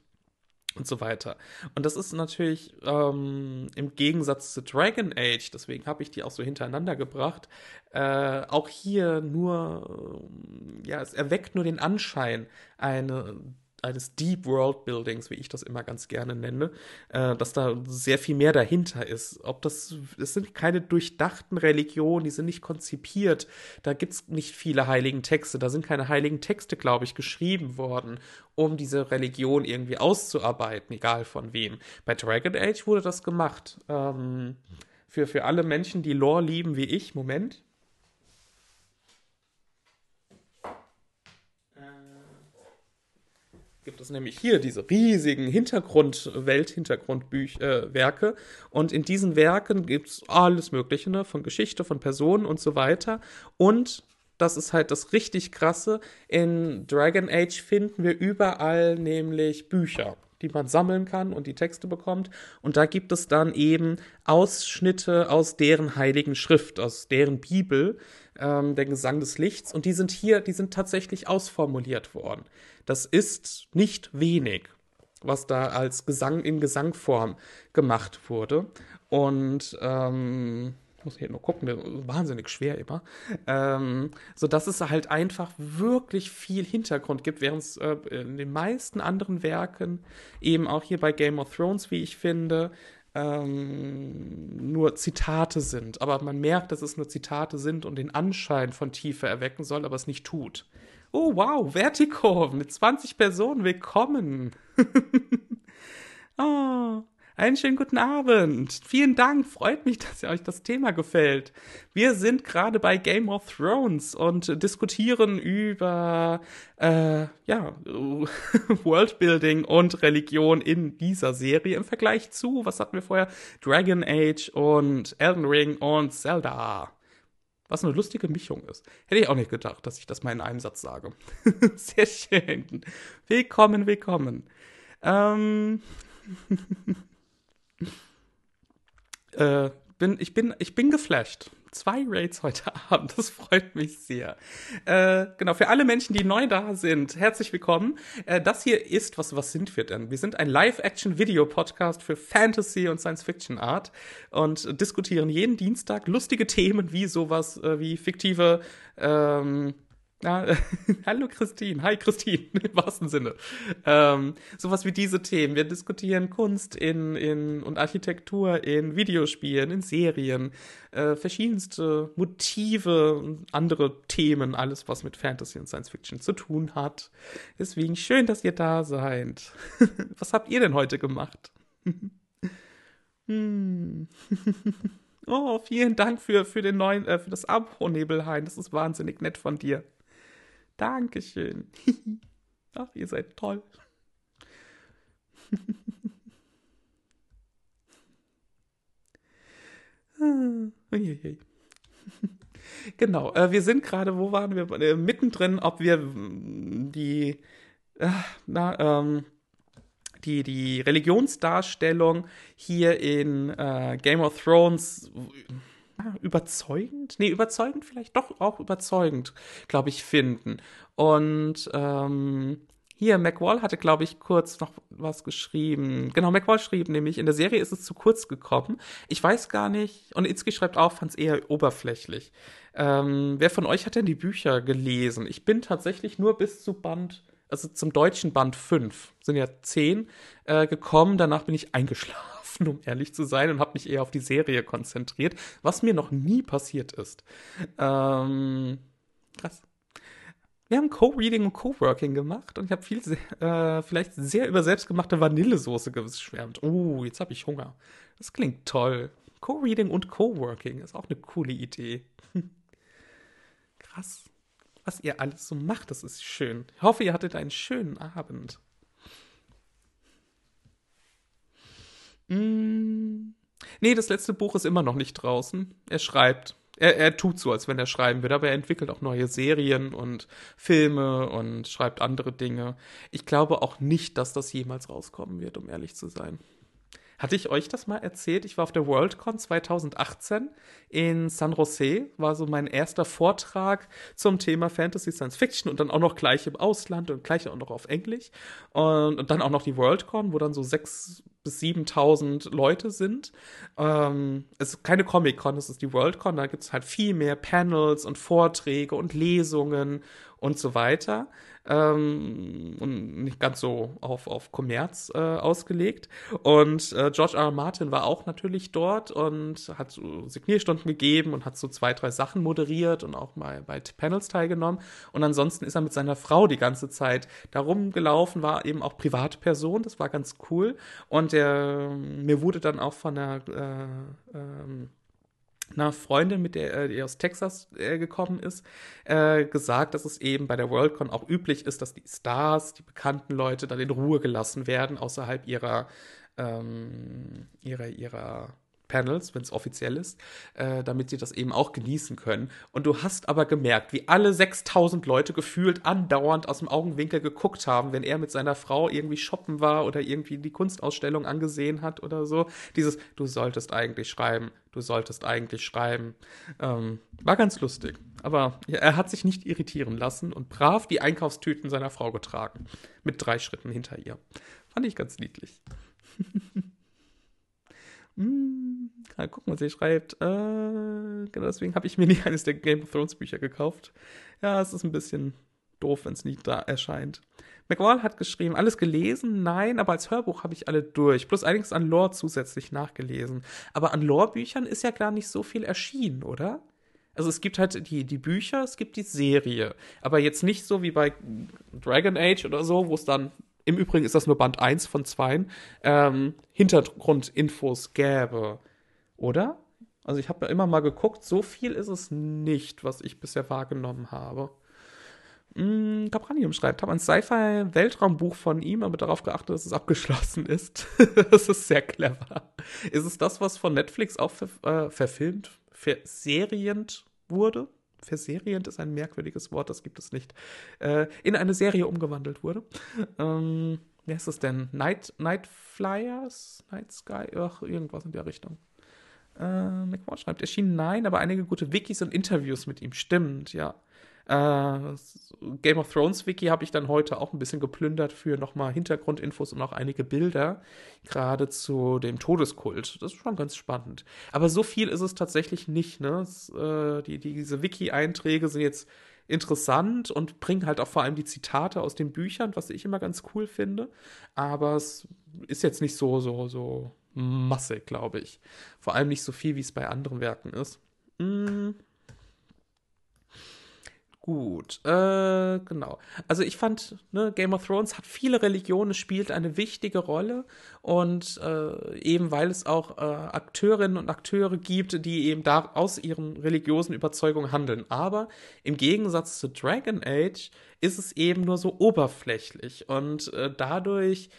und so weiter. Und das ist natürlich ähm, im Gegensatz zu Dragon Age, deswegen habe ich die auch so hintereinander gebracht, äh, auch hier nur, äh, ja, es erweckt nur den Anschein, eine eines Deep World Buildings, wie ich das immer ganz gerne nenne, äh, dass da sehr viel mehr dahinter ist. Ob das, es sind keine durchdachten Religionen, die sind nicht konzipiert. Da gibt es nicht viele heiligen Texte. Da sind keine heiligen Texte, glaube ich, geschrieben worden, um diese Religion irgendwie auszuarbeiten, egal von wem. Bei Dragon Age wurde das gemacht. Ähm, für, für alle Menschen, die Lore lieben wie ich, Moment. Gibt es nämlich hier diese riesigen Hintergrund, Welthintergrundwerke. Äh, und in diesen Werken gibt es alles Mögliche, ne? von Geschichte, von Personen und so weiter. Und das ist halt das richtig krasse. In Dragon Age finden wir überall nämlich Bücher die man sammeln kann und die Texte bekommt. Und da gibt es dann eben Ausschnitte aus deren heiligen Schrift, aus deren Bibel, ähm, der Gesang des Lichts. Und die sind hier, die sind tatsächlich ausformuliert worden. Das ist nicht wenig, was da als Gesang in Gesangform gemacht wurde. Und ähm, muss hier nur gucken, wahnsinnig schwer immer. Ähm, so dass es halt einfach wirklich viel Hintergrund gibt, während es äh, in den meisten anderen Werken, eben auch hier bei Game of Thrones, wie ich finde, ähm, nur Zitate sind. Aber man merkt, dass es nur Zitate sind und den Anschein von Tiefe erwecken soll, aber es nicht tut. Oh wow, Vertigo mit 20 Personen, willkommen. oh. Einen schönen guten Abend. Vielen Dank. Freut mich, dass euch das Thema gefällt. Wir sind gerade bei Game of Thrones und diskutieren über äh, ja, Worldbuilding und Religion in dieser Serie im Vergleich zu, was hatten wir vorher? Dragon Age und Elden Ring und Zelda. Was eine lustige Mischung ist. Hätte ich auch nicht gedacht, dass ich das mal in einem Satz sage. Sehr schön. Willkommen, willkommen. Ähm äh, bin, ich, bin, ich bin geflasht. Zwei Raids heute Abend, das freut mich sehr. Äh, genau, für alle Menschen, die neu da sind, herzlich willkommen. Äh, das hier ist, was, was sind wir denn? Wir sind ein Live-Action-Video-Podcast für Fantasy und Science-Fiction-Art und diskutieren jeden Dienstag lustige Themen wie sowas äh, wie fiktive ähm, ja, hallo Christine, hi Christine, im wahrsten Sinne. Ähm, sowas wie diese Themen. Wir diskutieren Kunst in, in, und Architektur in Videospielen, in Serien, äh, verschiedenste Motive andere Themen, alles was mit Fantasy und Science Fiction zu tun hat. Deswegen schön, dass ihr da seid. was habt ihr denn heute gemacht? hm. Oh, vielen Dank für, für den neuen, äh, für das Abo, Nebelhain. Das ist wahnsinnig nett von dir. Dankeschön. Ach, ihr seid toll. genau, äh, wir sind gerade, wo waren wir? Äh, mittendrin, ob wir die, äh, na, ähm, die, die Religionsdarstellung hier in äh, Game of Thrones überzeugend? Nee, überzeugend vielleicht doch auch überzeugend, glaube ich, finden. Und ähm, hier, McWall hatte, glaube ich, kurz noch was geschrieben. Genau, McWall schrieb nämlich, in der Serie ist es zu kurz gekommen. Ich weiß gar nicht, und Itzki schreibt auch, fand es eher oberflächlich. Ähm, wer von euch hat denn die Bücher gelesen? Ich bin tatsächlich nur bis zu Band, also zum deutschen Band 5, sind ja 10, äh, gekommen. Danach bin ich eingeschlafen geschlafen, um ehrlich zu sein, und habe mich eher auf die Serie konzentriert, was mir noch nie passiert ist. Ähm, krass. Wir haben Co-Reading und Co-Working gemacht und ich habe viel, äh, vielleicht sehr über selbstgemachte Vanillesoße geschwärmt. Oh, jetzt habe ich Hunger. Das klingt toll. Co-Reading und Co-Working ist auch eine coole Idee. Krass. Was ihr alles so macht, das ist schön. Ich hoffe, ihr hattet einen schönen Abend. Mm. Nee, das letzte Buch ist immer noch nicht draußen. Er schreibt. Er, er tut so, als wenn er schreiben würde, aber er entwickelt auch neue Serien und Filme und schreibt andere Dinge. Ich glaube auch nicht, dass das jemals rauskommen wird, um ehrlich zu sein. Hatte ich euch das mal erzählt? Ich war auf der Worldcon 2018 in San Jose, war so mein erster Vortrag zum Thema Fantasy Science Fiction und dann auch noch gleich im Ausland und gleich auch noch auf Englisch. Und, und dann auch noch die Worldcon, wo dann so sechs bis 7000 Leute sind. Ähm, es ist keine Comic-Con, es ist die Worldcon, da gibt es halt viel mehr Panels und Vorträge und Lesungen und so weiter ähm, und nicht ganz so auf, auf Kommerz äh, ausgelegt. Und äh, George R. R. Martin war auch natürlich dort und hat so Signierstunden gegeben und hat so zwei, drei Sachen moderiert und auch mal bei Panels teilgenommen. Und ansonsten ist er mit seiner Frau die ganze Zeit darum gelaufen, war eben auch Privatperson, das war ganz cool. Und der, mir wurde dann auch von der äh, ähm, einer Freundin, mit der äh, die aus Texas äh, gekommen ist, äh, gesagt, dass es eben bei der Worldcon auch üblich ist, dass die Stars, die bekannten Leute, dann in Ruhe gelassen werden außerhalb ihrer ähm, ihrer ihrer Panels, wenn es offiziell ist, äh, damit sie das eben auch genießen können. Und du hast aber gemerkt, wie alle 6000 Leute gefühlt andauernd aus dem Augenwinkel geguckt haben, wenn er mit seiner Frau irgendwie shoppen war oder irgendwie die Kunstausstellung angesehen hat oder so. Dieses, du solltest eigentlich schreiben, du solltest eigentlich schreiben. Ähm, war ganz lustig. Aber er hat sich nicht irritieren lassen und brav die Einkaufstüten seiner Frau getragen. Mit drei Schritten hinter ihr. Fand ich ganz niedlich. Hm, mal gucken, was sie schreibt. Äh, genau deswegen habe ich mir nie eines der Game of Thrones Bücher gekauft. Ja, es ist ein bisschen doof, wenn es nicht da erscheint. McWall hat geschrieben, alles gelesen? Nein, aber als Hörbuch habe ich alle durch. Plus einiges an Lore zusätzlich nachgelesen. Aber an Lore-Büchern ist ja gar nicht so viel erschienen, oder? Also es gibt halt die, die Bücher, es gibt die Serie. Aber jetzt nicht so wie bei Dragon Age oder so, wo es dann im Übrigen ist das nur Band 1 von 2, ähm, Hintergrundinfos gäbe. Oder? Also ich habe ja immer mal geguckt, so viel ist es nicht, was ich bisher wahrgenommen habe. Mm, Capranium schreibt, habe ein Sci-Fi-Weltraumbuch von ihm, aber darauf geachtet, dass es abgeschlossen ist. das ist sehr clever. Ist es das, was von Netflix auch ver äh, verfilmt, verserient wurde? Verserient ist ein merkwürdiges Wort, das gibt es nicht, äh, in eine Serie umgewandelt wurde. Ähm, wie heißt das denn? Night, Night Flyers? Night Sky? Ach, irgendwas in der Richtung. Äh, McMahon schreibt, erschien nein, aber einige gute Wikis und Interviews mit ihm. Stimmt, ja. Äh, Game of Thrones Wiki habe ich dann heute auch ein bisschen geplündert für nochmal Hintergrundinfos und auch einige Bilder, gerade zu dem Todeskult. Das ist schon ganz spannend. Aber so viel ist es tatsächlich nicht. Ne? Es, äh, die, die, diese Wiki-Einträge sind jetzt interessant und bringen halt auch vor allem die Zitate aus den Büchern, was ich immer ganz cool finde. Aber es ist jetzt nicht so, so, so massig, glaube ich. Vor allem nicht so viel, wie es bei anderen Werken ist. Mm. Gut, äh, genau. Also ich fand, ne, Game of Thrones hat viele Religionen, spielt eine wichtige Rolle und äh, eben weil es auch äh, Akteurinnen und Akteure gibt, die eben da aus ihren religiösen Überzeugungen handeln. Aber im Gegensatz zu Dragon Age ist es eben nur so oberflächlich und äh, dadurch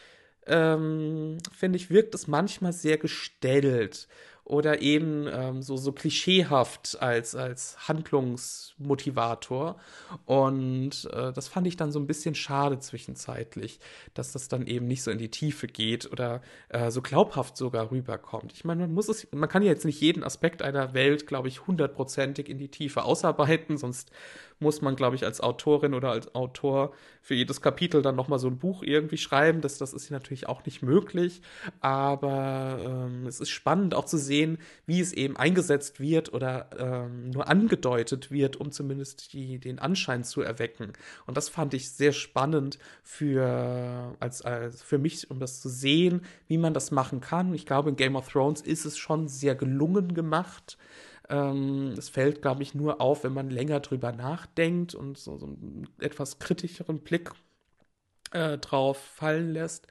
ähm, finde ich, wirkt es manchmal sehr gestellt oder eben ähm, so, so klischeehaft als, als Handlungsmotivator. Und äh, das fand ich dann so ein bisschen schade zwischenzeitlich, dass das dann eben nicht so in die Tiefe geht oder äh, so glaubhaft sogar rüberkommt. Ich meine, man muss es, man kann ja jetzt nicht jeden Aspekt einer Welt, glaube ich, hundertprozentig in die Tiefe ausarbeiten, sonst muss man, glaube ich, als Autorin oder als Autor für jedes Kapitel dann nochmal so ein Buch irgendwie schreiben. Das, das ist natürlich auch nicht möglich. Aber ähm, es ist spannend auch zu sehen, wie es eben eingesetzt wird oder ähm, nur angedeutet wird, um zumindest die, den Anschein zu erwecken. Und das fand ich sehr spannend für, als, als für mich, um das zu sehen, wie man das machen kann. Ich glaube, in Game of Thrones ist es schon sehr gelungen gemacht. Ähm, es fällt, glaube ich, nur auf, wenn man länger drüber nachdenkt und so, so einen etwas kritischeren Blick äh, drauf fallen lässt.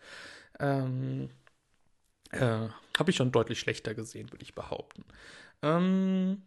Ähm, äh, Habe ich schon deutlich schlechter gesehen, würde ich behaupten. Ähm,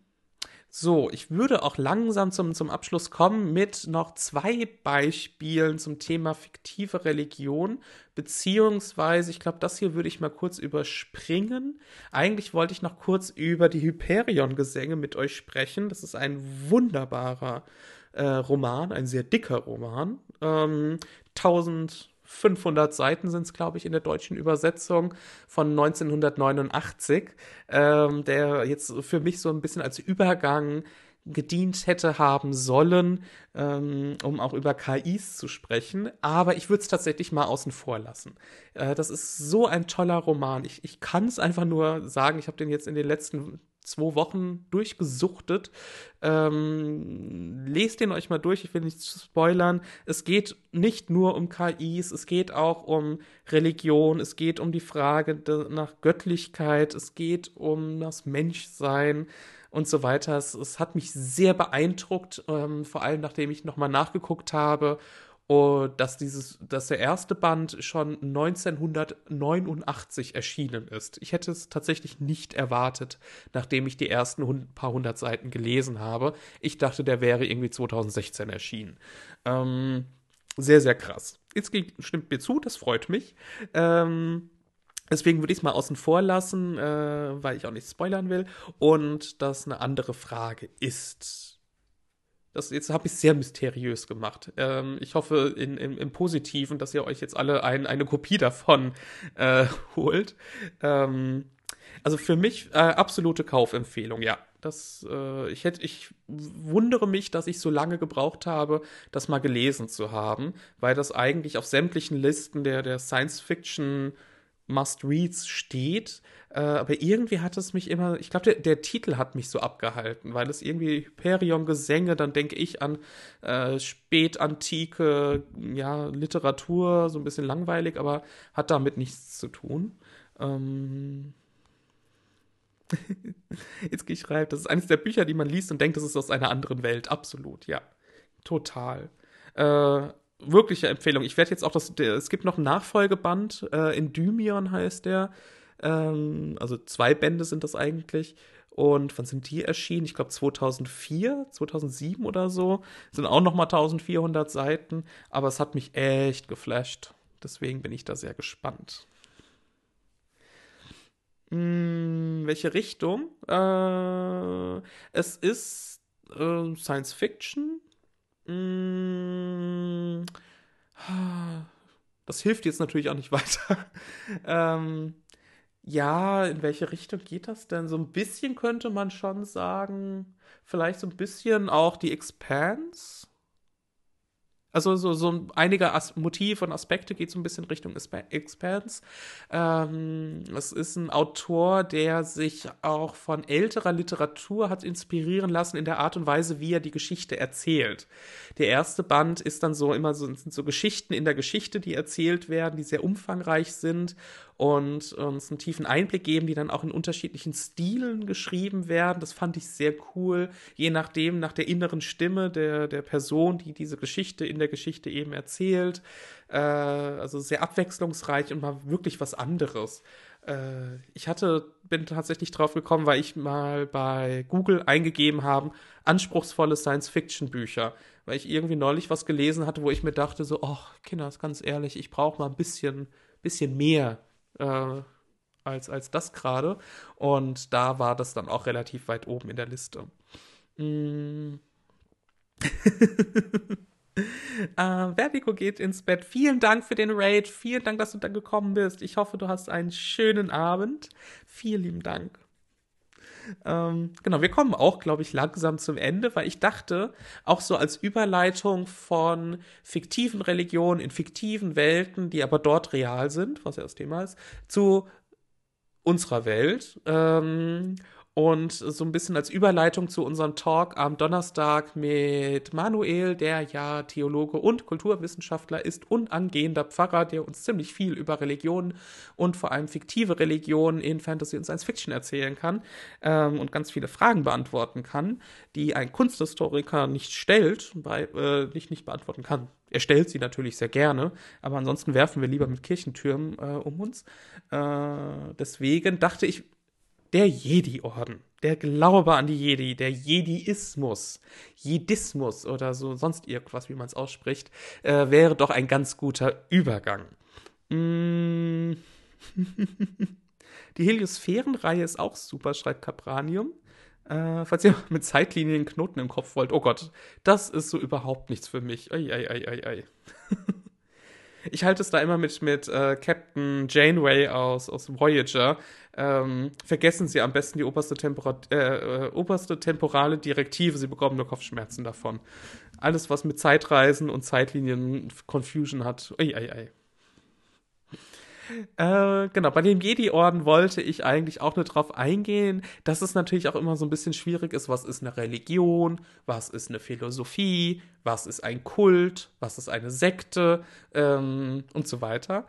so, ich würde auch langsam zum, zum Abschluss kommen mit noch zwei Beispielen zum Thema fiktive Religion, beziehungsweise, ich glaube, das hier würde ich mal kurz überspringen. Eigentlich wollte ich noch kurz über die Hyperion-Gesänge mit euch sprechen. Das ist ein wunderbarer äh, Roman, ein sehr dicker Roman. Ähm, 1000 500 Seiten sind es, glaube ich, in der deutschen Übersetzung von 1989, ähm, der jetzt für mich so ein bisschen als Übergang gedient hätte haben sollen, ähm, um auch über KIs zu sprechen. Aber ich würde es tatsächlich mal außen vor lassen. Äh, das ist so ein toller Roman. Ich, ich kann es einfach nur sagen, ich habe den jetzt in den letzten zwei Wochen durchgesuchtet. Ähm, lest den euch mal durch, ich will nicht spoilern. Es geht nicht nur um KIs, es geht auch um Religion, es geht um die Frage nach Göttlichkeit, es geht um das Menschsein und so weiter. Es, es hat mich sehr beeindruckt, ähm, vor allem nachdem ich nochmal nachgeguckt habe dass dieses, dass der erste Band schon 1989 erschienen ist. Ich hätte es tatsächlich nicht erwartet, nachdem ich die ersten paar hundert Seiten gelesen habe. Ich dachte, der wäre irgendwie 2016 erschienen. Ähm, sehr, sehr krass. Jetzt stimmt mir zu, das freut mich. Ähm, Deswegen würde ich es mal außen vor lassen, äh, weil ich auch nicht spoilern will. Und das eine andere Frage ist. Das, jetzt habe ich sehr mysteriös gemacht. Ähm, ich hoffe in, in, im Positiven, dass ihr euch jetzt alle ein, eine Kopie davon äh, holt. Ähm, also für mich äh, absolute Kaufempfehlung, ja. Das, äh, ich hätte, ich wundere mich, dass ich so lange gebraucht habe, das mal gelesen zu haben, weil das eigentlich auf sämtlichen Listen der, der Science-Fiction- Must-Reads steht. Äh, aber irgendwie hat es mich immer, ich glaube, der, der, Titel hat mich so abgehalten, weil es irgendwie Hyperion-Gesänge, dann denke ich an äh, spätantike, ja, Literatur, so ein bisschen langweilig, aber hat damit nichts zu tun. Ähm ich rein. Das ist eines der Bücher, die man liest und denkt, das ist aus einer anderen Welt. Absolut, ja. Total. Äh, wirkliche Empfehlung. Ich werde jetzt auch das, der, es gibt noch einen Nachfolgeband, äh, Endymion heißt der. Ähm, also zwei Bände sind das eigentlich. Und wann sind die erschienen? Ich glaube 2004, 2007 oder so. Sind auch noch mal 1400 Seiten. Aber es hat mich echt geflasht. Deswegen bin ich da sehr gespannt. Hm, welche Richtung? Äh, es ist äh, Science Fiction das hilft jetzt natürlich auch nicht weiter. ähm, ja, in welche Richtung geht das denn? So ein bisschen könnte man schon sagen, vielleicht so ein bisschen auch die Expanse. Also so, so einige As Motive und Aspekte geht so ein bisschen Richtung Expanse. Ähm, es ist ein Autor, der sich auch von älterer Literatur hat inspirieren lassen in der Art und Weise, wie er die Geschichte erzählt. Der erste Band ist dann so immer so, sind so Geschichten in der Geschichte, die erzählt werden, die sehr umfangreich sind und uns einen tiefen Einblick geben, die dann auch in unterschiedlichen Stilen geschrieben werden. Das fand ich sehr cool, je nachdem, nach der inneren Stimme der, der Person, die diese Geschichte in der Geschichte eben erzählt. Äh, also sehr abwechslungsreich und mal wirklich was anderes. Äh, ich hatte, bin tatsächlich drauf gekommen, weil ich mal bei Google eingegeben habe, anspruchsvolle Science-Fiction-Bücher, weil ich irgendwie neulich was gelesen hatte, wo ich mir dachte, so, ach, Kinder, ist ganz ehrlich, ich brauche mal ein bisschen, bisschen mehr äh, als, als das gerade. Und da war das dann auch relativ weit oben in der Liste. Mm. Uh, Vertigo geht ins Bett. Vielen Dank für den Raid. Vielen Dank, dass du da gekommen bist. Ich hoffe, du hast einen schönen Abend. Vielen lieben Dank. Ähm, genau, wir kommen auch, glaube ich, langsam zum Ende, weil ich dachte, auch so als Überleitung von fiktiven Religionen in fiktiven Welten, die aber dort real sind, was ja das Thema ist, zu unserer Welt. Ähm, und so ein bisschen als Überleitung zu unserem Talk am Donnerstag mit Manuel, der ja Theologe und Kulturwissenschaftler ist und angehender Pfarrer, der uns ziemlich viel über Religion und vor allem fiktive Religionen in Fantasy und Science Fiction erzählen kann ähm, und ganz viele Fragen beantworten kann, die ein Kunsthistoriker nicht stellt, bei, äh, nicht, nicht beantworten kann. Er stellt sie natürlich sehr gerne, aber ansonsten werfen wir lieber mit Kirchentürmen äh, um uns. Äh, deswegen dachte ich, der Jedi-Orden, der Glaube an die Jedi, der Jediismus, Jedismus oder so sonst irgendwas, wie man es ausspricht, äh, wäre doch ein ganz guter Übergang. Mm. die Heliosphärenreihe ist auch super, schreibt Capranium. Äh, falls ihr mit Zeitlinien Knoten im Kopf wollt, oh Gott, das ist so überhaupt nichts für mich. Ei, ei, ei, ei, ei. ich halte es da immer mit, mit äh, Captain Janeway aus, aus Voyager. Ähm, vergessen Sie am besten die oberste, Tempora äh, äh, oberste temporale Direktive. Sie bekommen nur Kopfschmerzen davon. Alles, was mit Zeitreisen und Zeitlinien Confusion hat. Ei, ei, ei. Äh, genau, bei dem Jedi-Orden wollte ich eigentlich auch nur drauf eingehen, dass es natürlich auch immer so ein bisschen schwierig ist, was ist eine Religion, was ist eine Philosophie, was ist ein Kult, was ist eine Sekte ähm, und so weiter.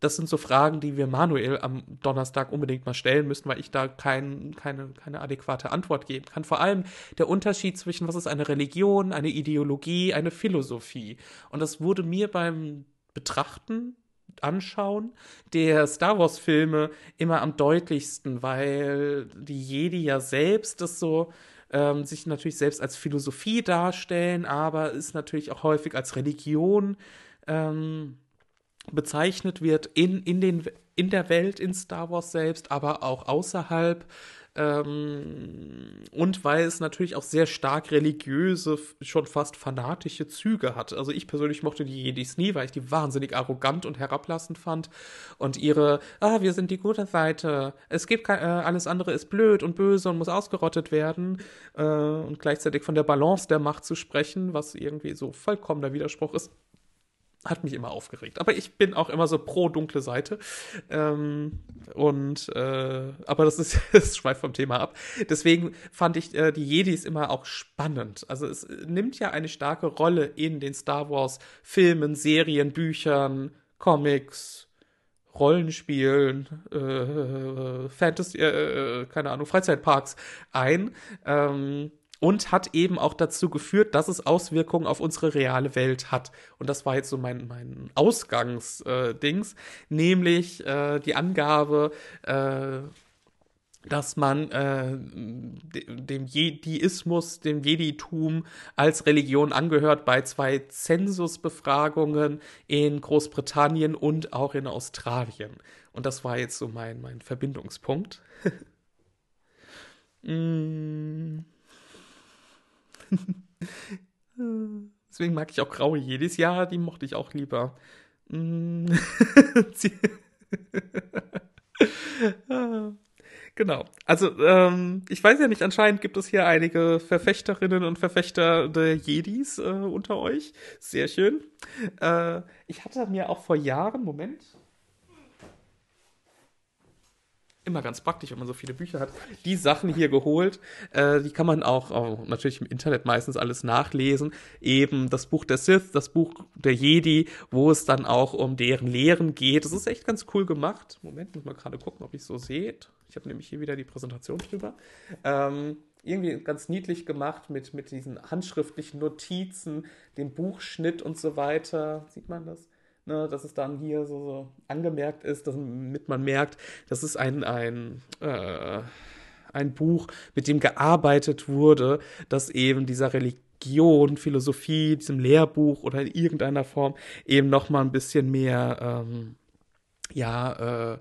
das sind so Fragen, die wir Manuel am Donnerstag unbedingt mal stellen müssen, weil ich da kein, keine, keine adäquate Antwort geben kann. Vor allem der Unterschied zwischen, was ist eine Religion, eine Ideologie, eine Philosophie. Und das wurde mir beim Betrachten anschauen, der Star Wars Filme immer am deutlichsten, weil die Jedi ja selbst das so ähm, sich natürlich selbst als Philosophie darstellen, aber ist natürlich auch häufig als Religion ähm, bezeichnet wird in, in, den, in der Welt in Star Wars selbst, aber auch außerhalb. Ähm, und weil es natürlich auch sehr stark religiöse, schon fast fanatische Züge hat. Also ich persönlich mochte die Jedis nie, weil ich die wahnsinnig arrogant und herablassend fand. Und ihre, ah, wir sind die gute Seite, es gibt kein, äh, alles andere ist blöd und böse und muss ausgerottet werden. Äh, und gleichzeitig von der Balance der Macht zu sprechen, was irgendwie so vollkommener Widerspruch ist hat mich immer aufgeregt. Aber ich bin auch immer so pro dunkle Seite. Ähm, und äh, aber das ist das schweift vom Thema ab. Deswegen fand ich äh, die Jedis immer auch spannend. Also es nimmt ja eine starke Rolle in den Star Wars Filmen, Serien, Büchern, Comics. Rollenspielen, äh, Fantasy, äh, äh, keine Ahnung, Freizeitparks ein. Ähm, und hat eben auch dazu geführt, dass es Auswirkungen auf unsere reale Welt hat. Und das war jetzt so mein, mein Ausgangsdings, äh, nämlich äh, die Angabe, äh, dass man äh, dem Jediismus, dem Jeditum als Religion angehört bei zwei Zensusbefragungen in Großbritannien und auch in Australien. Und das war jetzt so mein, mein Verbindungspunkt. mm. Deswegen mag ich auch graue jedes Jahr, die mochte ich auch lieber. Mm. genau. Also, ähm, ich weiß ja nicht, anscheinend gibt es hier einige Verfechterinnen und Verfechter der Jedis äh, unter euch. Sehr schön. Äh, ich hatte mir auch vor Jahren, Moment, immer ganz praktisch, wenn man so viele Bücher hat. Die Sachen hier geholt, äh, die kann man auch, auch, natürlich im Internet meistens alles nachlesen. Eben das Buch der Sith, das Buch der Jedi, wo es dann auch um deren Lehren geht. Das ist echt ganz cool gemacht. Moment, muss mal gerade gucken, ob ich so seht. Ich habe nämlich hier wieder die Präsentation drüber. Ähm, irgendwie ganz niedlich gemacht mit, mit diesen handschriftlichen Notizen, dem Buchschnitt und so weiter. Sieht man das? Ne, dass es dann hier so, so angemerkt ist, damit man merkt, das ist ein, ein, äh, ein Buch, mit dem gearbeitet wurde, dass eben dieser Religion, Philosophie, diesem Lehrbuch oder in irgendeiner Form eben noch mal ein bisschen mehr, ähm, ja, äh,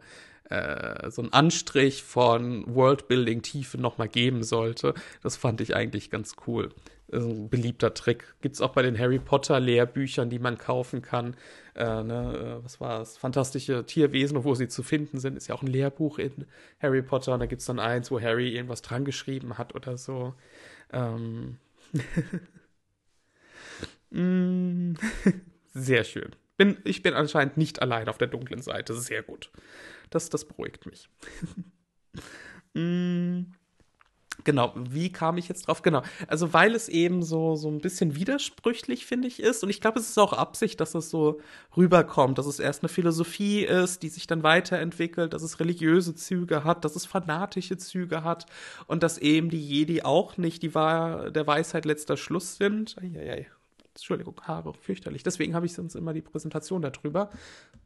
äh, so ein Anstrich von Worldbuilding-Tiefe nochmal geben sollte. Das fand ich eigentlich ganz cool. Ein beliebter Trick. Gibt es auch bei den Harry Potter-Lehrbüchern, die man kaufen kann. Äh, ne, äh, was war es? Fantastische Tierwesen, wo sie zu finden sind. Ist ja auch ein Lehrbuch in Harry Potter. Und da gibt es dann eins, wo Harry irgendwas dran geschrieben hat oder so. Ähm. Mm. Sehr schön. Bin, ich bin anscheinend nicht allein auf der dunklen Seite. Sehr gut. Das, das beruhigt mich. mm. Genau, wie kam ich jetzt drauf? Genau, also weil es eben so, so ein bisschen widersprüchlich, finde ich, ist. Und ich glaube, es ist auch Absicht, dass es so rüberkommt, dass es erst eine Philosophie ist, die sich dann weiterentwickelt, dass es religiöse Züge hat, dass es fanatische Züge hat und dass eben die Jedi auch nicht die Wahr der Weisheit letzter Schluss sind. Eieiei. Entschuldigung, Haare, fürchterlich. Deswegen habe ich sonst immer die Präsentation darüber,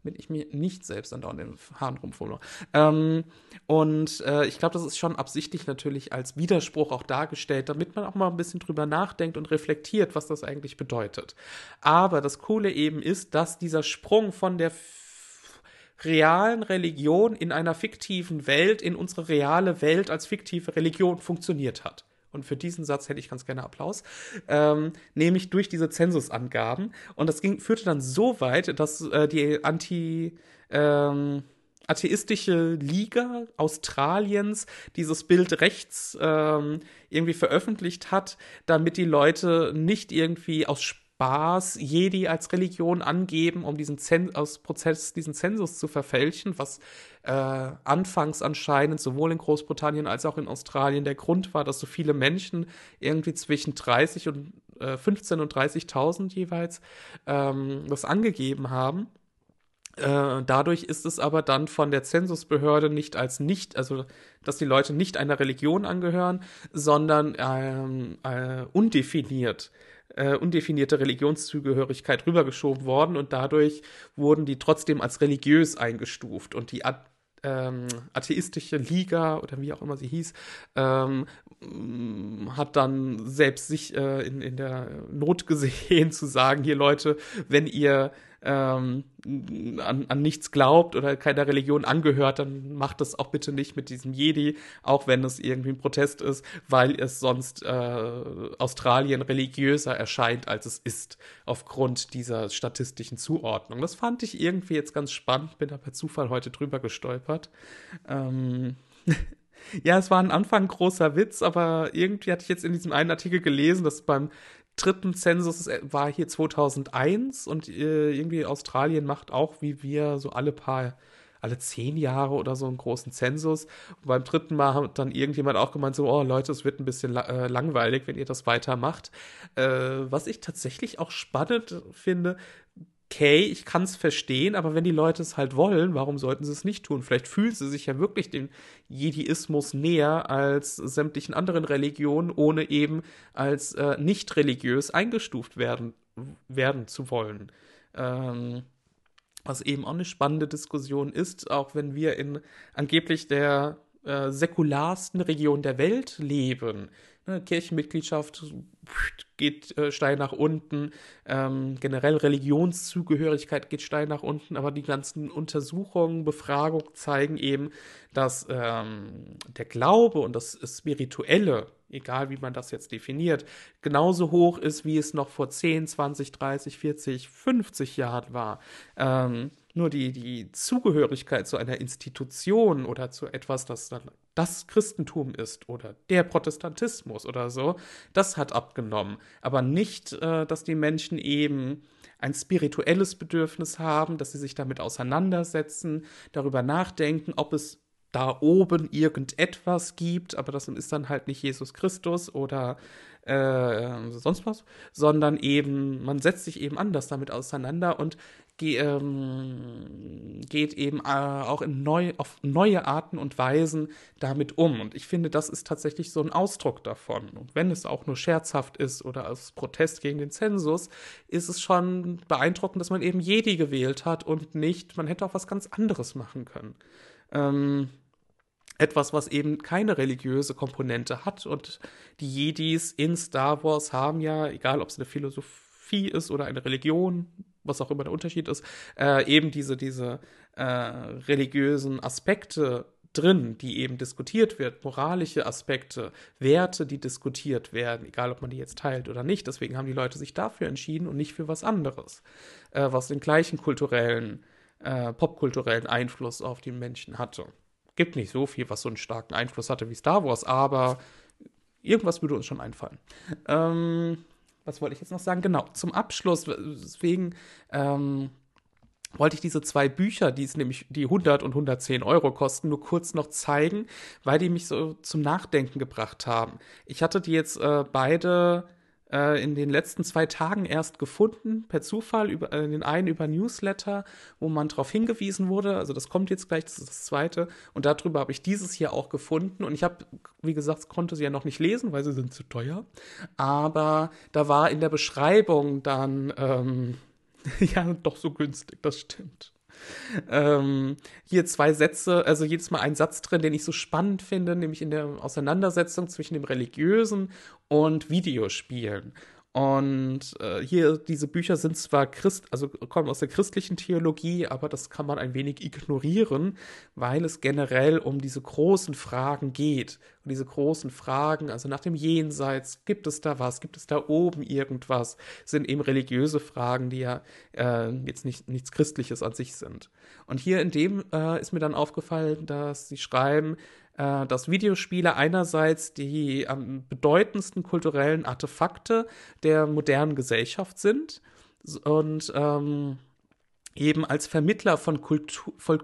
damit ich mir nicht selbst andauernd den Haaren rumfummle. Ähm, und äh, ich glaube, das ist schon absichtlich natürlich als Widerspruch auch dargestellt, damit man auch mal ein bisschen drüber nachdenkt und reflektiert, was das eigentlich bedeutet. Aber das Coole eben ist, dass dieser Sprung von der realen Religion in einer fiktiven Welt, in unsere reale Welt als fiktive Religion funktioniert hat und für diesen Satz hätte ich ganz gerne Applaus, ähm, nämlich durch diese Zensusangaben. Und das ging, führte dann so weit, dass äh, die Anti- ähm, atheistische Liga Australiens dieses Bild rechts ähm, irgendwie veröffentlicht hat, damit die Leute nicht irgendwie aus Spaß Jedi als Religion angeben, um diesen Zen aus Prozess diesen Zensus zu verfälschen, was äh, anfangs anscheinend sowohl in Großbritannien als auch in Australien der Grund war, dass so viele Menschen irgendwie zwischen 30 und äh, 15 und 30.000 jeweils ähm, das angegeben haben. Äh, dadurch ist es aber dann von der Zensusbehörde nicht als nicht, also dass die Leute nicht einer Religion angehören, sondern ähm, äh, undefiniert äh, undefinierte Religionszugehörigkeit rübergeschoben worden und dadurch wurden die trotzdem als religiös eingestuft und die ähm, atheistische Liga oder wie auch immer sie hieß, ähm, hat dann selbst sich äh, in, in der Not gesehen zu sagen, hier Leute, wenn ihr ähm, an, an nichts glaubt oder keiner Religion angehört, dann macht das auch bitte nicht mit diesem Jedi, auch wenn es irgendwie ein Protest ist, weil es sonst äh, Australien religiöser erscheint, als es ist, aufgrund dieser statistischen Zuordnung. Das fand ich irgendwie jetzt ganz spannend, bin da per Zufall heute drüber gestolpert. Ähm Ja, es war am Anfang ein großer Witz, aber irgendwie hatte ich jetzt in diesem einen Artikel gelesen, dass beim dritten Zensus war hier 2001 und äh, irgendwie Australien macht auch wie wir so alle paar alle zehn Jahre oder so einen großen Zensus. Und beim dritten Mal hat dann irgendjemand auch gemeint, so, oh Leute, es wird ein bisschen äh, langweilig, wenn ihr das weitermacht. Äh, was ich tatsächlich auch spannend finde, okay, ich kann es verstehen, aber wenn die Leute es halt wollen, warum sollten sie es nicht tun? Vielleicht fühlen sie sich ja wirklich dem Jediismus näher als sämtlichen anderen Religionen, ohne eben als äh, nicht religiös eingestuft werden, werden zu wollen. Ähm, was eben auch eine spannende Diskussion ist, auch wenn wir in angeblich der äh, säkularsten Region der Welt leben. Ne, Kirchenmitgliedschaft geht äh, steil nach unten, ähm, generell Religionszugehörigkeit geht steil nach unten, aber die ganzen Untersuchungen, Befragungen zeigen eben, dass ähm, der Glaube und das Spirituelle, egal wie man das jetzt definiert, genauso hoch ist, wie es noch vor 10, 20, 30, 40, 50 Jahren war. Ähm, nur die, die Zugehörigkeit zu einer Institution oder zu etwas, das dann das Christentum ist oder der Protestantismus oder so, das hat abgenommen. Aber nicht, äh, dass die Menschen eben ein spirituelles Bedürfnis haben, dass sie sich damit auseinandersetzen, darüber nachdenken, ob es da oben irgendetwas gibt, aber das ist dann halt nicht Jesus Christus oder äh, sonst was, sondern eben, man setzt sich eben anders damit auseinander und ge ähm, geht eben äh, auch in neu, auf neue Arten und Weisen damit um. Und ich finde, das ist tatsächlich so ein Ausdruck davon. Und wenn es auch nur scherzhaft ist oder als Protest gegen den Zensus, ist es schon beeindruckend, dass man eben Jedi gewählt hat und nicht, man hätte auch was ganz anderes machen können. Ähm, etwas, was eben keine religiöse Komponente hat. Und die Jedis in Star Wars haben ja, egal ob es eine Philosophie ist oder eine Religion, was auch immer der Unterschied ist, äh, eben diese, diese äh, religiösen Aspekte drin, die eben diskutiert wird, moralische Aspekte, Werte, die diskutiert werden, egal ob man die jetzt teilt oder nicht. Deswegen haben die Leute sich dafür entschieden und nicht für was anderes, äh, was den gleichen kulturellen, äh, popkulturellen Einfluss auf die Menschen hatte gibt nicht so viel, was so einen starken Einfluss hatte wie Star Wars, aber irgendwas würde uns schon einfallen. Ähm, was wollte ich jetzt noch sagen? Genau, zum Abschluss, deswegen ähm, wollte ich diese zwei Bücher, die es nämlich die 100 und 110 Euro kosten, nur kurz noch zeigen, weil die mich so zum Nachdenken gebracht haben. Ich hatte die jetzt äh, beide äh, in den letzten zwei Tagen erst gefunden, per Zufall, über, äh, den einen über Newsletter, wo man darauf hingewiesen wurde. Also das kommt jetzt gleich, das ist das zweite. Und darüber habe ich dieses hier auch gefunden. Und ich habe, wie gesagt, konnte sie ja noch nicht lesen, weil sie sind zu teuer. Aber da war in der Beschreibung dann, ähm, ja, doch so günstig, das stimmt. Ähm, hier zwei Sätze, also jedes Mal ein Satz drin, den ich so spannend finde, nämlich in der Auseinandersetzung zwischen dem Religiösen und Videospielen. Und äh, hier, diese Bücher sind zwar Christ, also kommen aus der christlichen Theologie, aber das kann man ein wenig ignorieren, weil es generell um diese großen Fragen geht. Und diese großen Fragen, also nach dem Jenseits, gibt es da was, gibt es da oben irgendwas, sind eben religiöse Fragen, die ja äh, jetzt nicht, nichts Christliches an sich sind. Und hier in dem äh, ist mir dann aufgefallen, dass sie schreiben, äh, dass Videospiele einerseits die am bedeutendsten kulturellen Artefakte der modernen Gesellschaft sind und ähm, eben als Vermittler von, Kultur, von,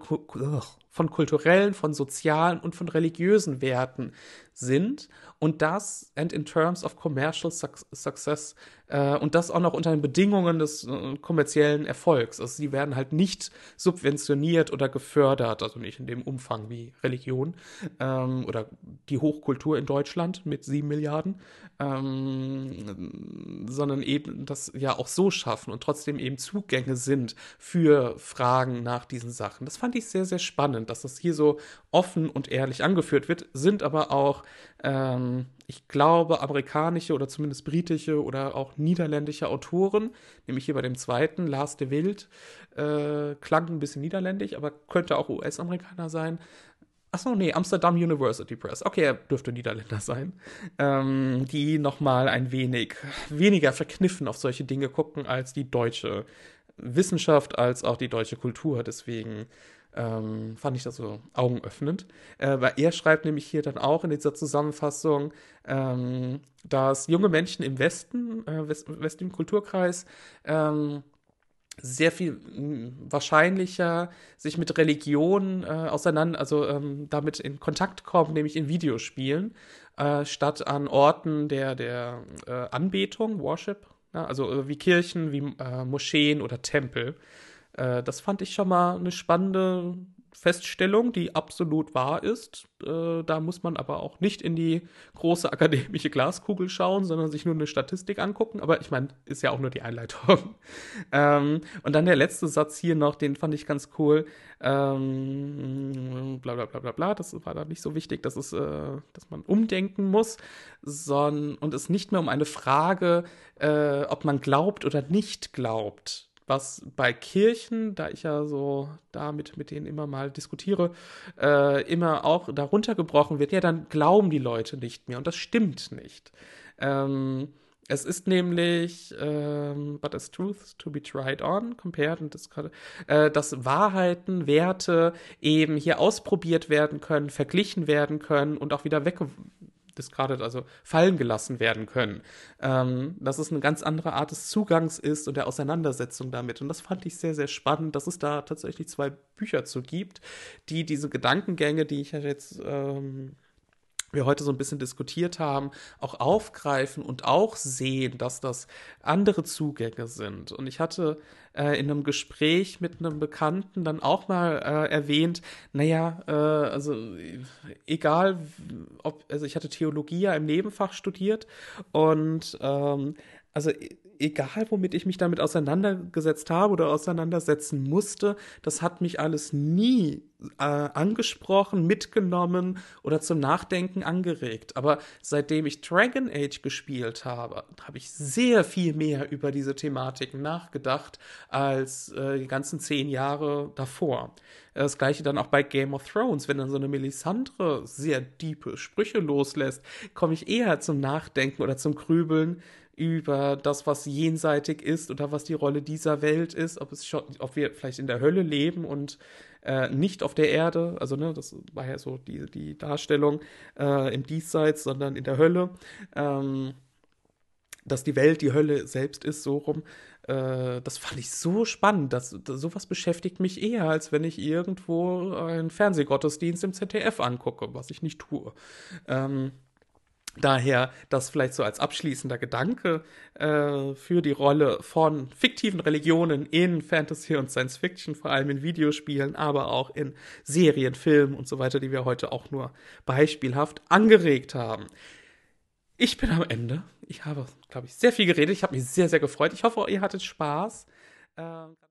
von kulturellen, von sozialen und von religiösen Werten sind und das and in terms of commercial success äh, und das auch noch unter den Bedingungen des äh, kommerziellen Erfolgs. Also sie werden halt nicht subventioniert oder gefördert, also nicht in dem Umfang wie Religion ähm, oder die Hochkultur in Deutschland mit sieben Milliarden, ähm, sondern eben das ja auch so schaffen und trotzdem eben Zugänge sind für Fragen nach diesen Sachen. Das fand ich sehr, sehr spannend, dass das hier so offen und ehrlich angeführt wird, sind aber auch ähm, ich glaube, amerikanische oder zumindest britische oder auch niederländische Autoren, nämlich hier bei dem zweiten, Lars de Wild, äh, klang ein bisschen niederländisch, aber könnte auch US-Amerikaner sein. Achso, nee, Amsterdam University Press. Okay, er dürfte Niederländer sein. Ähm, die nochmal ein wenig weniger verkniffen auf solche Dinge gucken als die deutsche Wissenschaft, als auch die deutsche Kultur. Deswegen ähm, fand ich das so augenöffnend. Äh, weil er schreibt nämlich hier dann auch in dieser Zusammenfassung, ähm, dass junge Menschen im Westen, äh, West westlichen Kulturkreis, ähm, sehr viel mh, wahrscheinlicher sich mit Religion äh, auseinander, also ähm, damit in Kontakt kommen, nämlich in Videospielen, äh, statt an Orten der, der äh, Anbetung, Worship, ja, also äh, wie Kirchen, wie äh, Moscheen oder Tempel. Äh, das fand ich schon mal eine spannende Feststellung, die absolut wahr ist. Äh, da muss man aber auch nicht in die große akademische Glaskugel schauen, sondern sich nur eine Statistik angucken. Aber ich meine, ist ja auch nur die Einleitung. ähm, und dann der letzte Satz hier noch, den fand ich ganz cool. Ähm, bla bla bla bla bla, das war da nicht so wichtig, dass, es, äh, dass man umdenken muss, sondern und es nicht mehr um eine Frage, äh, ob man glaubt oder nicht glaubt, was bei Kirchen, da ich ja so damit mit denen immer mal diskutiere, äh, immer auch darunter gebrochen wird, ja, dann glauben die Leute nicht mehr. Und das stimmt nicht. Ähm, es ist nämlich, ähm, but as truths to be tried on, compared, und das gerade, äh, dass Wahrheiten, Werte eben hier ausprobiert werden können, verglichen werden können und auch wieder wegge discarded, also fallen gelassen werden können. Ähm, dass es eine ganz andere Art des Zugangs ist und der Auseinandersetzung damit. Und das fand ich sehr, sehr spannend, dass es da tatsächlich zwei Bücher zu gibt, die diese Gedankengänge, die ich jetzt ähm, wir heute so ein bisschen diskutiert haben, auch aufgreifen und auch sehen, dass das andere Zugänge sind. Und ich hatte äh, in einem Gespräch mit einem Bekannten dann auch mal äh, erwähnt, naja, äh, also egal, ob, also ich hatte Theologie ja im Nebenfach studiert und ähm, also egal womit ich mich damit auseinandergesetzt habe oder auseinandersetzen musste, das hat mich alles nie äh, angesprochen, mitgenommen oder zum Nachdenken angeregt. Aber seitdem ich Dragon Age gespielt habe, habe ich sehr viel mehr über diese Thematiken nachgedacht als äh, die ganzen zehn Jahre davor. Das gleiche dann auch bei Game of Thrones, wenn dann so eine Melisandre sehr diepe Sprüche loslässt, komme ich eher zum Nachdenken oder zum Grübeln über das, was jenseitig ist oder was die Rolle dieser Welt ist, ob es schon, ob wir vielleicht in der Hölle leben und äh, nicht auf der Erde, also ne, das war ja so die, die Darstellung äh, im Diesseits, sondern in der Hölle, ähm, dass die Welt die Hölle selbst ist, so rum. Äh, das fand ich so spannend, dass, dass sowas beschäftigt mich eher, als wenn ich irgendwo einen Fernsehgottesdienst im ZDF angucke, was ich nicht tue. Ähm, Daher das vielleicht so als abschließender Gedanke äh, für die Rolle von fiktiven Religionen in Fantasy und Science Fiction, vor allem in Videospielen, aber auch in Serien, Filmen und so weiter, die wir heute auch nur beispielhaft angeregt haben. Ich bin am Ende. Ich habe, glaube ich, sehr viel geredet. Ich habe mich sehr, sehr gefreut. Ich hoffe, ihr hattet Spaß. Äh